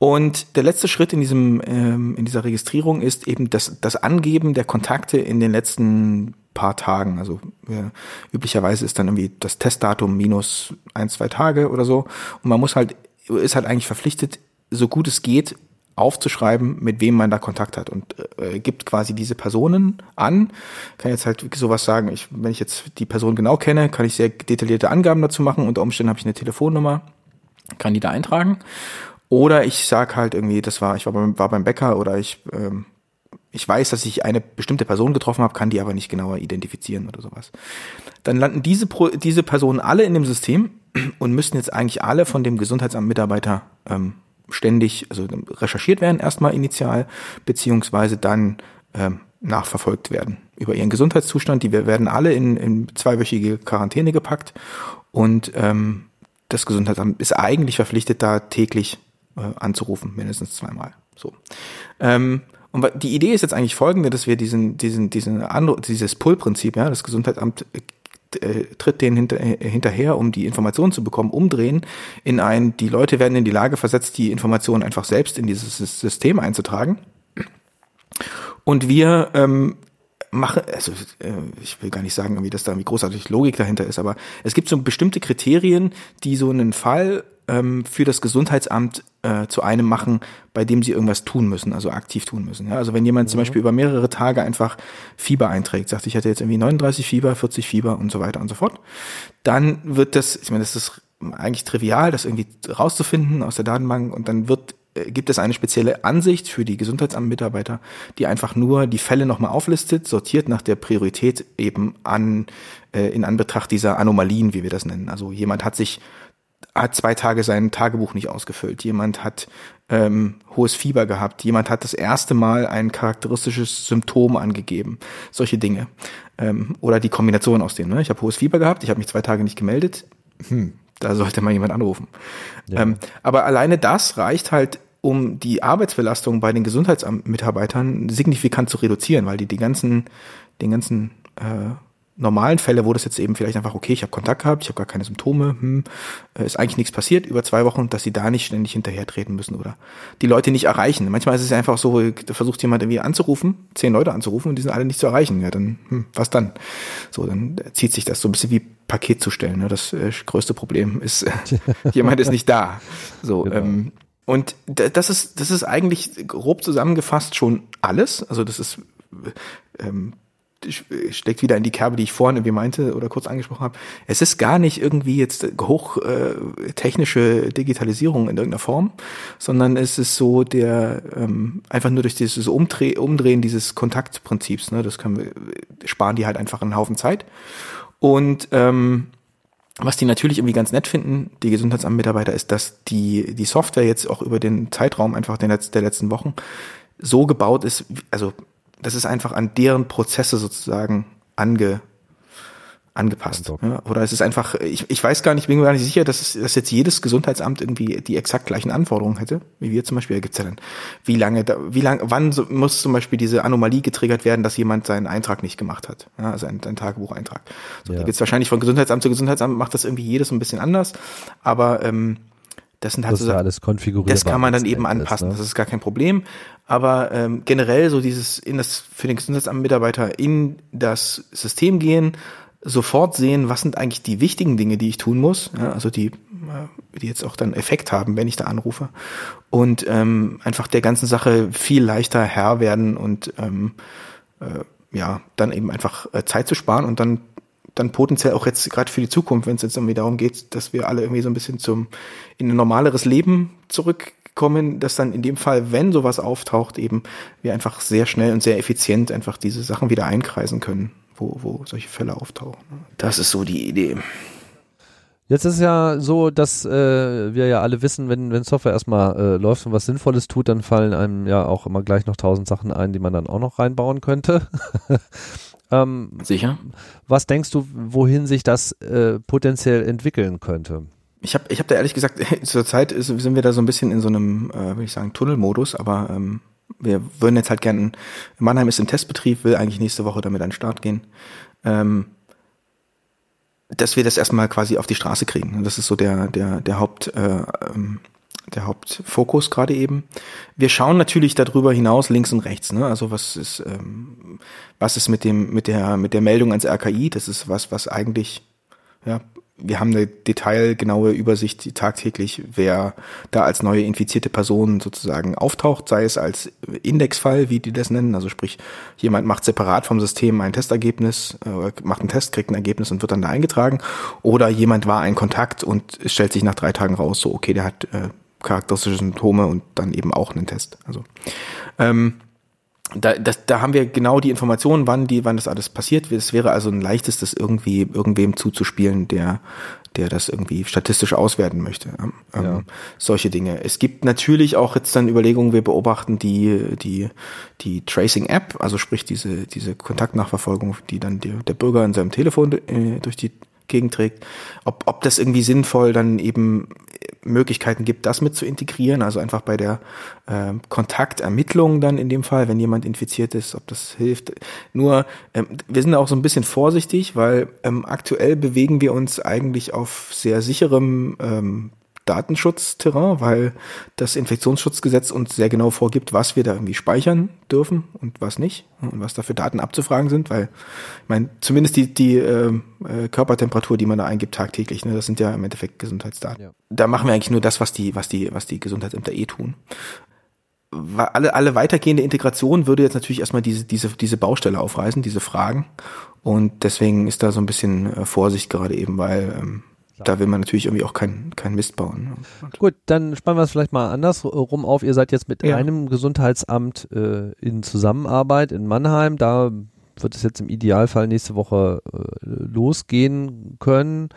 Und der letzte Schritt in diesem ähm, in dieser Registrierung ist eben das das Angeben der Kontakte in den letzten paar Tagen. Also äh, üblicherweise ist dann irgendwie das Testdatum minus ein zwei Tage oder so. Und man muss halt ist halt eigentlich verpflichtet, so gut es geht, aufzuschreiben, mit wem man da Kontakt hat und äh, gibt quasi diese Personen an. Kann jetzt halt sowas sagen, ich, wenn ich jetzt die Person genau kenne, kann ich sehr detaillierte Angaben dazu machen. Unter Umständen habe ich eine Telefonnummer, kann die da eintragen. Oder ich sag halt irgendwie, das war, ich war beim, war beim Bäcker oder ich, ähm, ich weiß, dass ich eine bestimmte Person getroffen habe, kann die aber nicht genauer identifizieren oder sowas. Dann landen diese, Pro, diese Personen alle in dem System und müssen jetzt eigentlich alle von dem Gesundheitsamt-Mitarbeiter ähm, ständig, also recherchiert werden erstmal initial, beziehungsweise dann ähm, nachverfolgt werden über ihren Gesundheitszustand. Die werden alle in, in zweiwöchige Quarantäne gepackt und ähm, das Gesundheitsamt ist eigentlich verpflichtet, da täglich äh, anzurufen, mindestens zweimal. So. Ähm, und die Idee ist jetzt eigentlich folgende, dass wir diesen, diesen, diesen, dieses Pull-Prinzip, ja, das Gesundheitsamt äh, tritt denen hinter, äh, hinterher, um die Informationen zu bekommen, umdrehen in ein, die Leute werden in die Lage versetzt, die Informationen einfach selbst in dieses System einzutragen. Und wir ähm, machen, also äh, ich will gar nicht sagen, wie das da wie großartig Logik dahinter ist, aber es gibt so bestimmte Kriterien, die so einen Fall ähm, für das Gesundheitsamt äh, zu einem machen, bei dem sie irgendwas tun müssen, also aktiv tun müssen. Ja? Also wenn jemand zum Beispiel über mehrere Tage einfach Fieber einträgt, sagt, ich hatte jetzt irgendwie 39 Fieber, 40 Fieber und so weiter und so fort, dann wird das, ich meine, das ist eigentlich trivial, das irgendwie rauszufinden aus der Datenbank und dann wird gibt es eine spezielle Ansicht für die Gesundheitsamtmitarbeiter, die einfach nur die Fälle nochmal auflistet, sortiert nach der Priorität eben an, äh, in Anbetracht dieser Anomalien, wie wir das nennen. Also jemand hat sich, hat zwei Tage sein Tagebuch nicht ausgefüllt, jemand hat ähm, hohes Fieber gehabt, jemand hat das erste Mal ein charakteristisches Symptom angegeben, solche Dinge. Ähm, oder die Kombination aus denen. Ne? Ich habe hohes Fieber gehabt, ich habe mich zwei Tage nicht gemeldet. Hm, da sollte mal jemand anrufen. Ja. Ähm, aber alleine das reicht halt, um die Arbeitsbelastung bei den Gesundheitsamtmitarbeitern signifikant zu reduzieren, weil die die ganzen, den ganzen äh, normalen Fälle, wo das jetzt eben vielleicht einfach, okay, ich habe Kontakt gehabt, ich habe gar keine Symptome, hm, ist eigentlich nichts passiert über zwei Wochen, dass sie da nicht ständig hinterhertreten müssen oder die Leute nicht erreichen. Manchmal ist es einfach so, da versucht jemand irgendwie anzurufen, zehn Leute anzurufen und die sind alle nicht zu erreichen. Ja, dann, hm, was dann? So, dann zieht sich das so ein bisschen wie Paket zu stellen. Ne? Das äh, größte Problem ist, äh, jemand ist nicht da. So, genau. ähm, und das ist, das ist eigentlich grob zusammengefasst schon alles. Also das ist ähm, steckt wieder in die Kerbe, die ich vorhin irgendwie meinte oder kurz angesprochen habe. Es ist gar nicht irgendwie jetzt hoch äh, Digitalisierung in irgendeiner Form, sondern es ist so der ähm, einfach nur durch dieses Umdreh, Umdrehen dieses Kontaktprinzips. Ne, das können wir sparen die halt einfach einen Haufen Zeit und ähm, was die natürlich irgendwie ganz nett finden, die Gesundheitsamtmitarbeiter, ist, dass die, die Software jetzt auch über den Zeitraum einfach der, der letzten Wochen so gebaut ist, also das ist einfach an deren Prozesse sozusagen ange, angepasst. Ja, oder es ist einfach, ich, ich weiß gar nicht, bin mir gar nicht sicher, dass, es, dass jetzt jedes Gesundheitsamt irgendwie die exakt gleichen Anforderungen hätte, wie wir zum Beispiel. Da gibt's ja dann, wie lange, da, wie lange, wann so, muss zum Beispiel diese Anomalie getriggert werden, dass jemand seinen Eintrag nicht gemacht hat, ja, also einen, einen Tagebucheintrag. So, ja. Da gibt's wahrscheinlich von Gesundheitsamt zu Gesundheitsamt macht das irgendwie jedes ein bisschen anders, aber ähm, das sind halt das so alles konfigurierbar. Das kann man dann eben anpassen. Ist, ne? Das ist gar kein Problem. Aber ähm, generell so dieses in das für den Gesundheitsamt Mitarbeiter in das System gehen, sofort sehen, was sind eigentlich die wichtigen Dinge, die ich tun muss, ja, also die, äh, die jetzt auch dann Effekt haben, wenn ich da anrufe und ähm, einfach der ganzen Sache viel leichter Herr werden und ähm, äh, ja, dann eben einfach äh, Zeit zu sparen und dann dann potenziell auch jetzt gerade für die Zukunft, wenn es jetzt irgendwie darum geht, dass wir alle irgendwie so ein bisschen zum in ein normaleres Leben zurückkommen, dass dann in dem Fall, wenn sowas auftaucht, eben wir einfach sehr schnell und sehr effizient einfach diese Sachen wieder einkreisen können wo, wo solche Fälle auftauchen. Das ist so die Idee. Jetzt ist es ja so, dass äh, wir ja alle wissen, wenn, wenn Software erstmal äh, läuft und was Sinnvolles tut, dann fallen einem ja auch immer gleich noch tausend Sachen ein, die man dann auch noch reinbauen könnte. ähm, Sicher. Was denkst du, wohin sich das äh, potenziell entwickeln könnte? Ich habe ich hab da ehrlich gesagt, zurzeit sind wir da so ein bisschen in so einem, äh, würde ich sagen, Tunnelmodus, aber ähm, wir würden jetzt halt gerne, Mannheim ist im Testbetrieb, will eigentlich nächste Woche damit an den Start gehen, ähm, dass wir das erstmal quasi auf die Straße kriegen. Das ist so der, der, der Haupt, äh, ähm, der Hauptfokus gerade eben. Wir schauen natürlich darüber hinaus links und rechts. Ne? Also was ist, ähm, was ist mit dem, mit der, mit der Meldung ans RKI? Das ist was, was eigentlich ja, wir haben eine detailgenaue Übersicht tagtäglich, wer da als neue infizierte Person sozusagen auftaucht, sei es als Indexfall, wie die das nennen, also sprich, jemand macht separat vom System ein Testergebnis, äh, macht einen Test, kriegt ein Ergebnis und wird dann da eingetragen, oder jemand war ein Kontakt und stellt sich nach drei Tagen raus, so okay, der hat äh, charakteristische Symptome und dann eben auch einen Test. Also ähm, da, das, da haben wir genau die Informationen, wann die, wann das alles passiert. Es wäre also ein leichtes, das irgendwie irgendwem zuzuspielen, der, der das irgendwie statistisch auswerten möchte. Ähm, ja. Solche Dinge. Es gibt natürlich auch jetzt dann Überlegungen, wir beobachten die, die, die Tracing App, also sprich diese, diese Kontaktnachverfolgung, die dann die, der Bürger in seinem Telefon äh, durch die Gegend trägt, ob, ob das irgendwie sinnvoll dann eben Möglichkeiten gibt, das mit zu integrieren, also einfach bei der äh, Kontaktermittlung dann in dem Fall, wenn jemand infiziert ist, ob das hilft. Nur, ähm, wir sind auch so ein bisschen vorsichtig, weil ähm, aktuell bewegen wir uns eigentlich auf sehr sicherem ähm, Datenschutzterrain, weil das Infektionsschutzgesetz uns sehr genau vorgibt, was wir da irgendwie speichern dürfen und was nicht und was da für Daten abzufragen sind, weil ich meine, zumindest die, die äh, Körpertemperatur, die man da eingibt tagtäglich, ne, das sind ja im Endeffekt Gesundheitsdaten. Ja. Da machen wir eigentlich nur das, was die, was die, was die Gesundheitsämter eh tun. Alle, alle weitergehende Integration würde jetzt natürlich erstmal diese, diese, diese Baustelle aufreißen, diese Fragen. Und deswegen ist da so ein bisschen äh, Vorsicht gerade eben, weil ähm, da will man natürlich irgendwie auch keinen kein Mist bauen. Ne? Gut, dann spannen wir es vielleicht mal andersrum auf. Ihr seid jetzt mit ja. einem Gesundheitsamt äh, in Zusammenarbeit in Mannheim. Da wird es jetzt im Idealfall nächste Woche äh, losgehen können.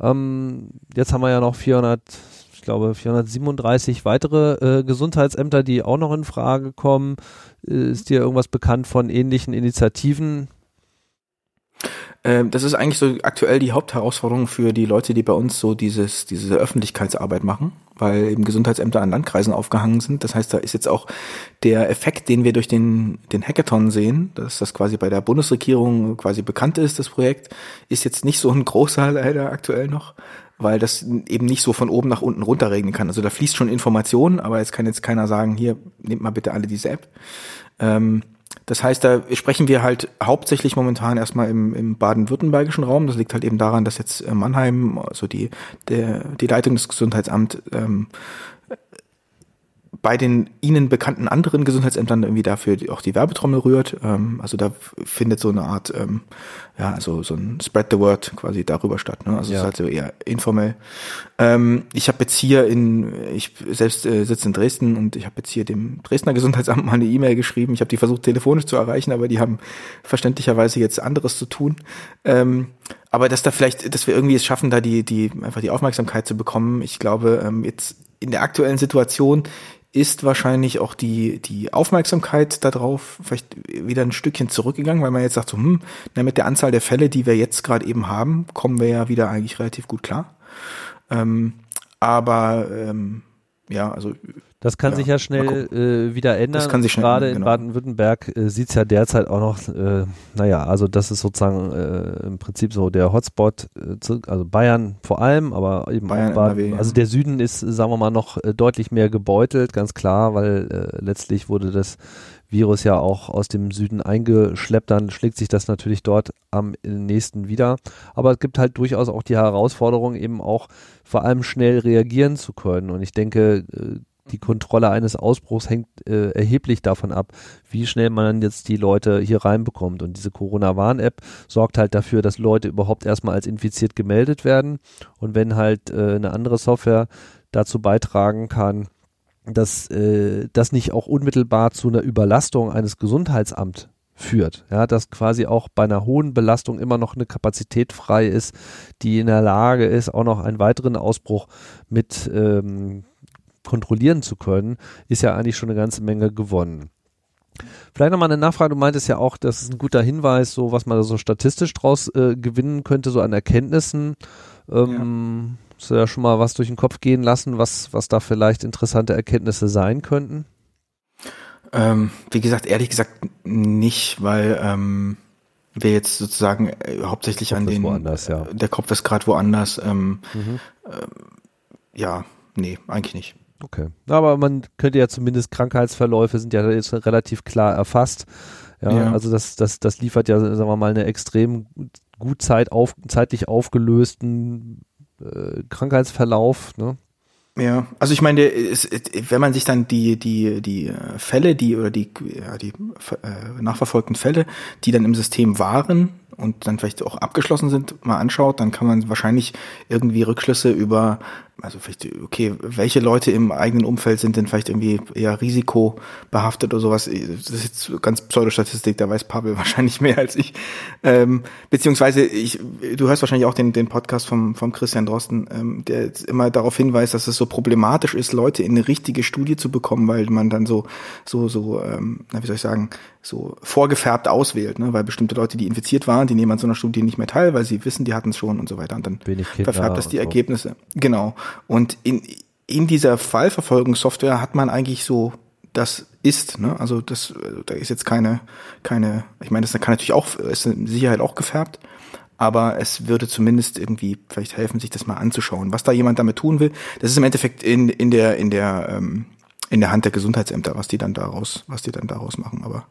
Ähm, jetzt haben wir ja noch 400, ich glaube 437 weitere äh, Gesundheitsämter, die auch noch in Frage kommen. Äh, ist dir irgendwas bekannt von ähnlichen Initiativen? Ähm, das ist eigentlich so aktuell die Hauptherausforderung für die Leute, die bei uns so dieses, diese Öffentlichkeitsarbeit machen, weil eben Gesundheitsämter an Landkreisen aufgehangen sind. Das heißt, da ist jetzt auch der Effekt, den wir durch den, den Hackathon sehen, dass das quasi bei der Bundesregierung quasi bekannt ist, das Projekt, ist jetzt nicht so ein großer leider aktuell noch, weil das eben nicht so von oben nach unten runterregnen kann. Also da fließt schon Information, aber jetzt kann jetzt keiner sagen, hier, nehmt mal bitte alle diese App. Ähm, das heißt, da sprechen wir halt hauptsächlich momentan erstmal im, im baden-württembergischen Raum. Das liegt halt eben daran, dass jetzt äh, Mannheim, also die, der, die Leitung des Gesundheitsamts, ähm, bei den ihnen bekannten anderen Gesundheitsämtern irgendwie dafür auch die Werbetrommel rührt. Ähm, also da findet so eine Art, ähm, ja, also so ein Spread the Word quasi darüber statt. Ne? Also ja. es ist halt so eher informell. Ähm, ich habe jetzt hier in, ich selbst äh, sitze in Dresden und ich habe jetzt hier dem Dresdner Gesundheitsamt mal eine E-Mail geschrieben. Ich habe die versucht telefonisch zu erreichen, aber die haben verständlicherweise jetzt anderes zu tun. Ähm, aber dass da vielleicht, dass wir irgendwie es schaffen, da die, die, einfach die Aufmerksamkeit zu bekommen. Ich glaube, ähm, jetzt in der aktuellen Situation ist wahrscheinlich auch die, die Aufmerksamkeit darauf vielleicht wieder ein Stückchen zurückgegangen, weil man jetzt sagt, so, hm, na, mit der Anzahl der Fälle, die wir jetzt gerade eben haben, kommen wir ja wieder eigentlich relativ gut klar. Ähm, aber ähm, ja, also das kann ja, sich ja schnell äh, wieder ändern. Das kann sich schnell Gerade ändern, in genau. Baden-Württemberg äh, sieht es ja derzeit auch noch, äh, naja, also das ist sozusagen äh, im Prinzip so der Hotspot, äh, zu, also Bayern vor allem, aber eben Bayern, auch Baden, NRW, also der Süden ist, sagen wir mal, noch äh, deutlich mehr gebeutelt, ganz klar, weil äh, letztlich wurde das Virus ja auch aus dem Süden eingeschleppt, dann schlägt sich das natürlich dort am nächsten wieder. Aber es gibt halt durchaus auch die Herausforderung, eben auch vor allem schnell reagieren zu können. Und ich denke, die Kontrolle eines Ausbruchs hängt äh, erheblich davon ab, wie schnell man jetzt die Leute hier reinbekommt. Und diese Corona-Warn-App sorgt halt dafür, dass Leute überhaupt erstmal als infiziert gemeldet werden. Und wenn halt äh, eine andere Software dazu beitragen kann, dass äh, das nicht auch unmittelbar zu einer Überlastung eines Gesundheitsamts führt. Ja, dass quasi auch bei einer hohen Belastung immer noch eine Kapazität frei ist, die in der Lage ist, auch noch einen weiteren Ausbruch mit ähm, kontrollieren zu können, ist ja eigentlich schon eine ganze Menge gewonnen. Vielleicht nochmal eine Nachfrage, du meintest ja auch, das ist ein guter Hinweis, so was man da so statistisch draus äh, gewinnen könnte, so an Erkenntnissen. Ähm, ja. Hast du ja schon mal was durch den Kopf gehen lassen, was, was da vielleicht interessante Erkenntnisse sein könnten? Ähm, wie gesagt, ehrlich gesagt nicht, weil ähm, wir jetzt sozusagen äh, hauptsächlich Kopf an den woanders, ja. der Kopf ist gerade woanders. Ähm, Mhm. ja, nee, eigentlich nicht. Okay. Aber man könnte ja zumindest Krankheitsverläufe sind ja jetzt relativ klar erfasst. Ja, Ja. also das, das, das liefert ja, sagen wir mal, eine extrem gut Zeit auf, zeitlich aufgelösten äh, Krankheitsverlauf. Ne? Ja, also ich meine, es, wenn man sich dann die die die äh, Fälle, die oder die ja, die äh, nachverfolgten Fälle, die dann im System waren und dann vielleicht auch abgeschlossen sind, mal anschaut, dann kann man wahrscheinlich irgendwie Rückschlüsse über also vielleicht okay, welche Leute im eigenen Umfeld sind denn vielleicht irgendwie eher risikobehaftet oder sowas. Das ist jetzt ganz Pseudostatistik, da weiß Pavel wahrscheinlich mehr als ich. Ähm, beziehungsweise ich, du hörst wahrscheinlich auch den, den Podcast vom, vom Christian Drosten, ähm, der immer darauf hinweist, dass es so problematisch ist, Leute in eine richtige Studie zu bekommen, weil man dann so, so, so, ähm, wie soll ich sagen, so vorgefärbt auswählt, ne? weil bestimmte Leute, die infiziert waren, die nehmen an so einer Studie nicht mehr teil, weil sie wissen, die hatten es schon und so weiter. Und dann verfärbt das die so. Ergebnisse. Genau. Und in, in dieser Fallverfolgungssoftware hat man eigentlich so das ist, ne? Also das, da ist jetzt keine, keine, ich meine, das kann natürlich auch, ist mit Sicherheit auch gefärbt, aber es würde zumindest irgendwie vielleicht helfen, sich das mal anzuschauen. Was da jemand damit tun will, das ist im Endeffekt in, in der, in der, ähm, in der Hand der Gesundheitsämter, was die dann daraus, was die dann daraus machen. Aber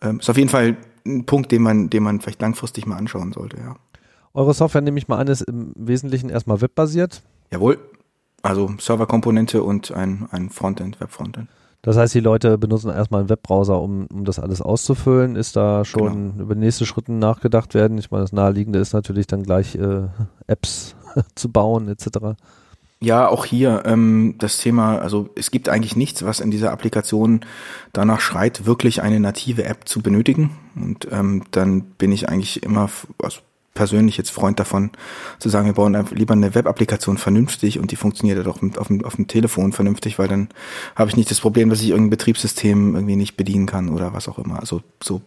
ähm, ist auf jeden Fall ein Punkt, den man, den man vielleicht langfristig mal anschauen sollte, ja. Eure Software, nehme ich mal an, ist im Wesentlichen erstmal webbasiert. Jawohl. Also Serverkomponente und ein, ein Frontend, Web-Frontend. Das heißt, die Leute benutzen erstmal einen Webbrowser, um, um das alles auszufüllen. Ist da schon Genau. über die nächsten Schritte nachgedacht werden? Ich meine, das Naheliegende ist natürlich dann gleich äh, Apps zu bauen etc. Ja, auch hier ähm, das Thema, also es gibt eigentlich nichts, was in dieser Applikation danach schreit, wirklich eine native App zu benötigen. Und ähm, dann bin ich eigentlich immer also persönlich jetzt Freund davon, zu sagen, wir bauen lieber eine Web-Applikation vernünftig und die funktioniert ja doch mit- auf dem, auf dem Telefon vernünftig, weil dann habe ich nicht das Problem, dass ich irgendein Betriebssystem irgendwie nicht bedienen kann oder was auch immer. Also so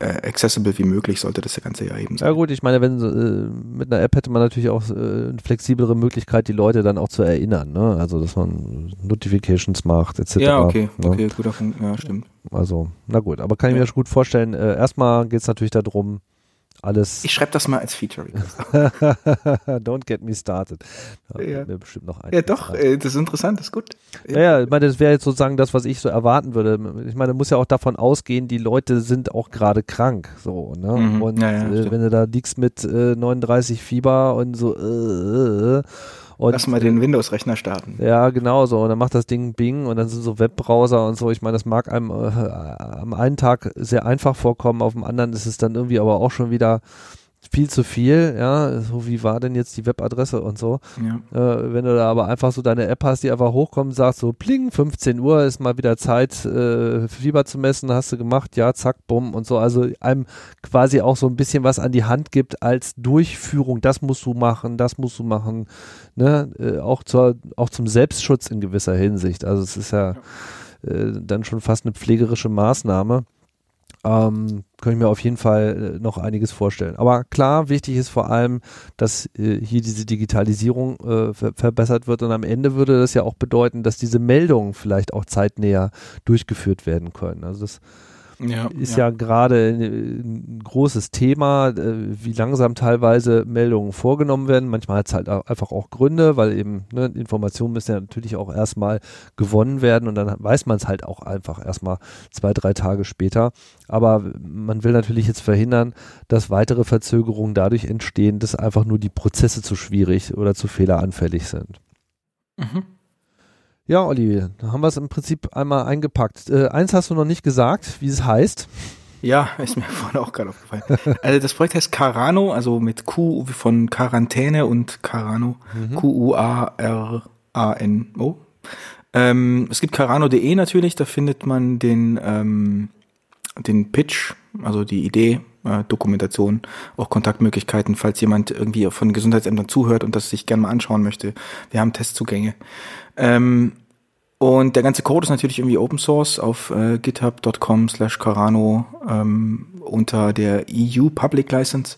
accessible wie möglich sollte das Ganze ja eben sein. Ja gut, ich meine, wenn äh, mit einer App hätte man natürlich auch äh, eine flexiblere Möglichkeit, die Leute dann auch zu erinnern. Ne? Also, dass man Notifications macht etc. Ja, okay, ne? okay, guter Punkt, ja, stimmt. Also, na gut, aber kann ich Ja. mir schon gut vorstellen. Äh, erstmal geht es natürlich darum, alles Ich schreibe das mal als Feature. Request. Don't get me started. Da Ja. mir bestimmt noch ein. Ja, doch, äh, das ist interessant, das ist gut. Ja, ja, ich meine, das wäre jetzt sozusagen das, was ich so erwarten würde. Ich meine, muss ja auch davon ausgehen, die Leute sind auch gerade krank, so, ne? Mhm. Und Ja, ja, äh, wenn du da liegst mit äh, 39 Fieber und so, äh, äh, und Lass mal den Windows-Rechner starten. ja, genau so. Und dann macht das Ding Bing und dann sind so Webbrowser und so. Ich meine, das mag einem äh, am einen Tag sehr einfach vorkommen, auf dem anderen ist es dann irgendwie aber auch schon wieder viel zu viel, ja, so wie war denn jetzt die Webadresse und so. Ja. Äh, wenn du da aber einfach so deine App hast, die einfach hochkommt, sagst so, pling, 15 Uhr ist mal wieder Zeit, äh, Fieber zu messen, hast du gemacht, ja, zack, bumm und so. Also einem quasi auch so ein bisschen was an die Hand gibt als Durchführung, das musst du machen, das musst du machen, ne, äh, auch zur, auch zum Selbstschutz in gewisser Hinsicht. Also es ist ja, ja. Äh, dann schon fast eine pflegerische Maßnahme ähm, ich mir auf jeden Fall äh, noch einiges vorstellen. Aber klar, wichtig ist vor allem, dass äh, hier diese Digitalisierung äh, ver verbessert wird und am Ende würde das ja auch bedeuten, dass diese Meldungen vielleicht auch zeitnäher durchgeführt werden können. Also das ja, ist ja, ja gerade ein großes Thema, äh, wie langsam teilweise Meldungen vorgenommen werden. Manchmal hat es halt einfach auch Gründe, weil eben ne, Informationen müssen ja natürlich auch erstmal gewonnen werden und dann weiß man es halt auch einfach erstmal zwei, drei Tage später. Aber man will natürlich jetzt verhindern, dass weitere Verzögerungen dadurch entstehen, dass einfach nur die Prozesse zu schwierig oder zu fehleranfällig sind. Mhm. Ja, Olli, da haben wir es im Prinzip einmal eingepackt. Äh, eins hast du noch nicht gesagt, wie es heißt. Ja, ist mir vorhin auch gerade aufgefallen. also das Projekt heißt Carano, also mit Q von Quarantäne und Carano. Mhm. Q-U-A-R-A-N-O. Ähm, es gibt carano.de natürlich, da findet man den, ähm, den Pitch, also die Idee, äh, Dokumentation, auch Kontaktmöglichkeiten, falls jemand irgendwie von Gesundheitsämtern zuhört und das sich gerne mal anschauen möchte. Wir haben Testzugänge. Ähm, und der ganze Code ist natürlich irgendwie Open Source auf äh, github.com slash Carano ähm, unter der EU Public License,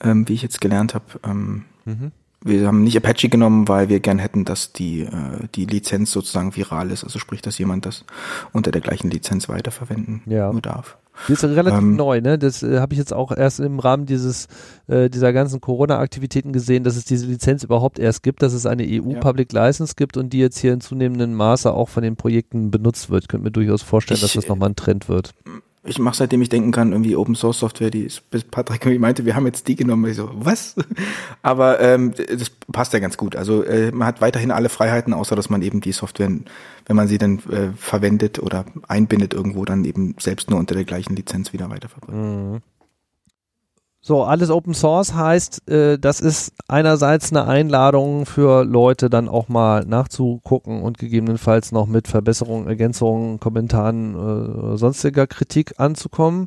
ähm, wie ich jetzt gelernt habe. Ähm, mhm. Wir haben nicht Apache genommen, weil wir gern hätten, dass die, äh, die Lizenz sozusagen viral ist. Also sprich, dass jemand das unter der gleichen Lizenz weiterverwenden ja. darf. Die ist relativ ähm, neu, ne? Das äh, habe ich jetzt auch erst im Rahmen dieses äh, dieser ganzen Corona-Aktivitäten gesehen, dass es diese Lizenz überhaupt erst gibt, dass es eine EU-Public ja. License gibt und die jetzt hier in zunehmendem Maße auch von den Projekten benutzt wird. Könnte mir durchaus vorstellen, ich, dass das nochmal ein Trend wird ich mache seitdem ich denken kann irgendwie Open Source Software, die ist, bis Patrick irgendwie meinte, wir haben jetzt die genommen. Ich so, was? Aber ähm, das passt ja ganz gut. Also äh, man hat weiterhin alle Freiheiten, außer dass man eben die Software, wenn man sie dann äh, verwendet oder einbindet irgendwo, dann eben selbst nur unter der gleichen Lizenz wieder weiterverbringt. Mhm. So, alles Open Source heißt, äh, das ist einerseits eine Einladung für Leute, dann auch mal nachzugucken und gegebenenfalls noch mit Verbesserungen, Ergänzungen, Kommentaren, äh, sonstiger Kritik anzukommen.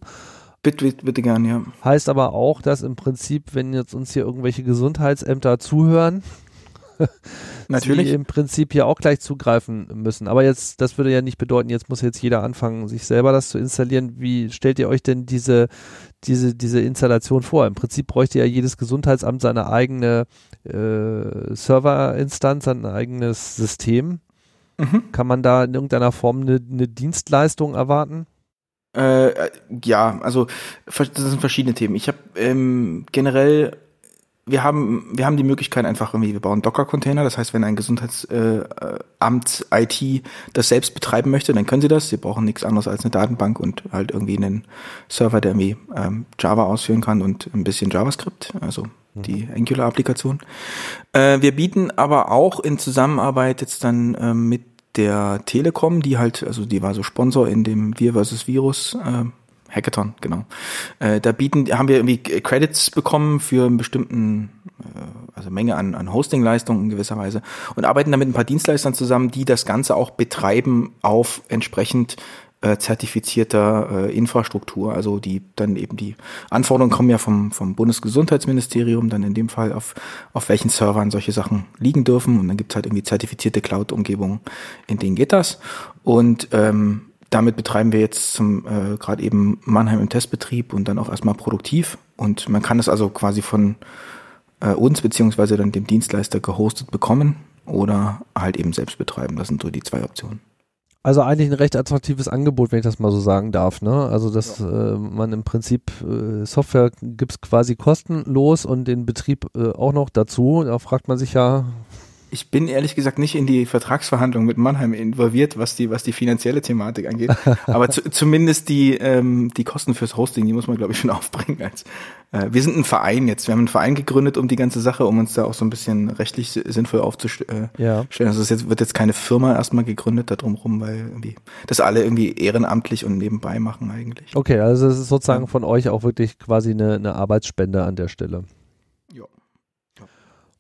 Bitte, bitte, bitte gern, ja. Heißt aber auch, dass im Prinzip, wenn jetzt uns hier irgendwelche Gesundheitsämter zuhören, Natürlich. sie im Prinzip hier auch gleich zugreifen müssen. Aber jetzt, das würde ja nicht bedeuten, jetzt muss jetzt jeder anfangen, sich selber das zu installieren. Wie stellt ihr euch denn diese, diese, diese Installation vor? Im Prinzip bräuchte ja jedes Gesundheitsamt seine eigene äh, Serverinstanz, sein eigenes System. Mhm. Kann man da in irgendeiner Form eine, eine Dienstleistung erwarten? Äh, ja, also das sind verschiedene Themen. Ich habe ähm, generell wir haben, wir haben die Möglichkeit einfach irgendwie, wir bauen Docker-Container. Das heißt, wenn ein Gesundheitsamt äh, IT das selbst betreiben möchte, dann können sie das. Sie brauchen nichts anderes als eine Datenbank und halt irgendwie einen Server, der irgendwie ähm, Java ausführen kann und ein bisschen JavaScript, also mhm. die Angular-Applikation. Äh, wir bieten aber auch in Zusammenarbeit jetzt dann äh, mit der Telekom, die halt, also die war so Sponsor in dem Wir versus Virus äh, Hackathon, genau. Äh, da bieten, haben wir irgendwie Credits bekommen für einen bestimmten, äh, also Menge an, an Hostingleistungen in gewisser Weise und arbeiten damit ein paar Dienstleistern zusammen, die das Ganze auch betreiben auf entsprechend äh, zertifizierter äh, Infrastruktur, also die dann eben die Anforderungen kommen ja vom, vom Bundesgesundheitsministerium, dann in dem Fall auf, auf welchen Servern solche Sachen liegen dürfen und dann gibt's halt irgendwie zertifizierte Cloud-Umgebungen, in denen geht das und ähm, damit betreiben wir jetzt zum äh, gerade eben Mannheim im Testbetrieb und dann auch erstmal produktiv. Und man kann es also quasi von äh, uns beziehungsweise dann dem Dienstleister gehostet bekommen oder halt eben selbst betreiben. Das sind so die zwei Optionen. Also eigentlich ein recht attraktives Angebot, wenn ich das mal so sagen darf. Ne? Also dass ja. äh, man im Prinzip äh, Software gibt's quasi kostenlos und den Betrieb äh, auch noch dazu. Da fragt man sich ja, Ich bin ehrlich gesagt nicht in die Vertragsverhandlungen mit Mannheim involviert, was die, was die finanzielle Thematik angeht. Aber zu, zumindest die, ähm, die Kosten fürs Hosting, die muss man, glaube ich, schon aufbringen. Als, äh, wir sind ein Verein jetzt. Wir haben einen Verein gegründet um die ganze Sache, um uns da auch so ein bisschen rechtlich sinnvoll aufzustellen. Äh, ja. Also es jetzt, wird jetzt keine Firma erstmal gegründet da drumherum, weil irgendwie das alle irgendwie ehrenamtlich und nebenbei machen eigentlich. Okay, also es ist sozusagen ja. von euch auch wirklich quasi eine, eine Arbeitsspende an der Stelle.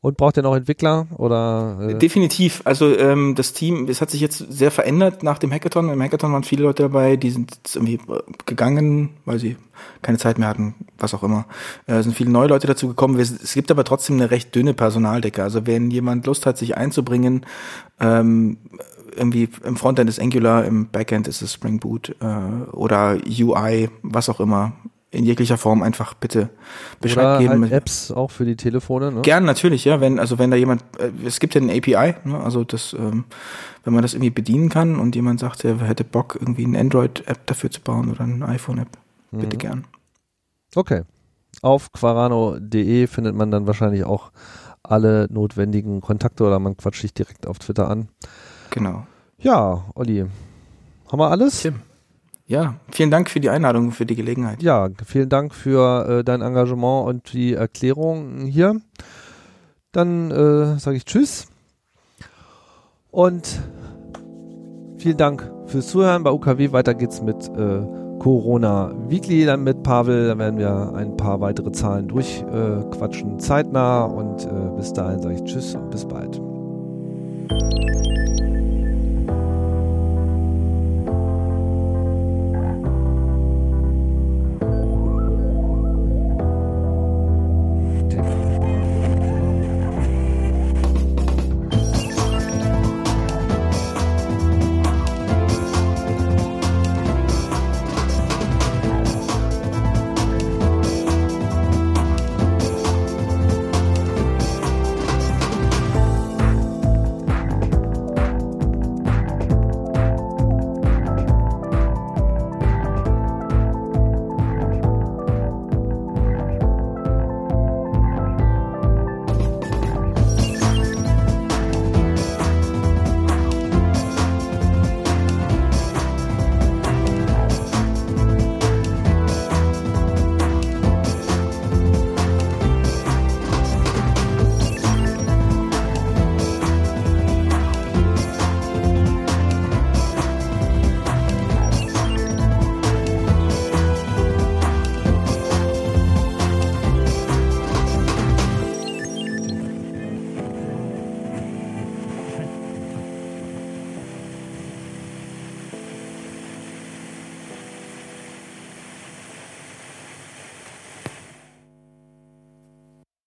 Und braucht ihr noch Entwickler oder? Äh? Definitiv. Also ähm, das Team, es hat sich jetzt sehr verändert nach dem Hackathon. Im Hackathon waren viele Leute dabei, die sind irgendwie äh, gegangen, weil sie keine Zeit mehr hatten, was auch immer. Äh, es sind viele neue Leute dazu gekommen. Es gibt aber trotzdem eine recht dünne Personaldecke. Also wenn jemand Lust hat, sich einzubringen, ähm, irgendwie im Frontend ist Angular, im Backend ist es Spring Boot äh, oder UI, was auch immer in jeglicher Form einfach bitte Bescheid Oder geben. Halt Apps auch für die Telefone, ne? Gern, natürlich, ja. Wenn, also wenn da jemand, äh, es gibt ja eine API, ne? also das, ähm, wenn man das irgendwie bedienen kann und jemand sagt, er hätte Bock, irgendwie eine Android-App dafür zu bauen oder eine iPhone-App, bitte mhm. gern. Okay. Auf quarano.de findet man dann wahrscheinlich auch alle notwendigen Kontakte oder man quatscht dich direkt auf Twitter an. Genau. Ja, Olli. Haben wir alles? Tim. Ja, vielen Dank für die Einladung, für die Gelegenheit. Ja, vielen Dank für äh, dein Engagement und die Erklärung hier. Dann äh, sage ich Tschüss und vielen Dank fürs Zuhören bei UKW. Weiter geht's mit äh, Corona Weekly, dann mit Pavel. Da werden wir ein paar weitere Zahlen durchquatschen, äh, zeitnah. Und äh, bis dahin sage ich Tschüss und bis bald.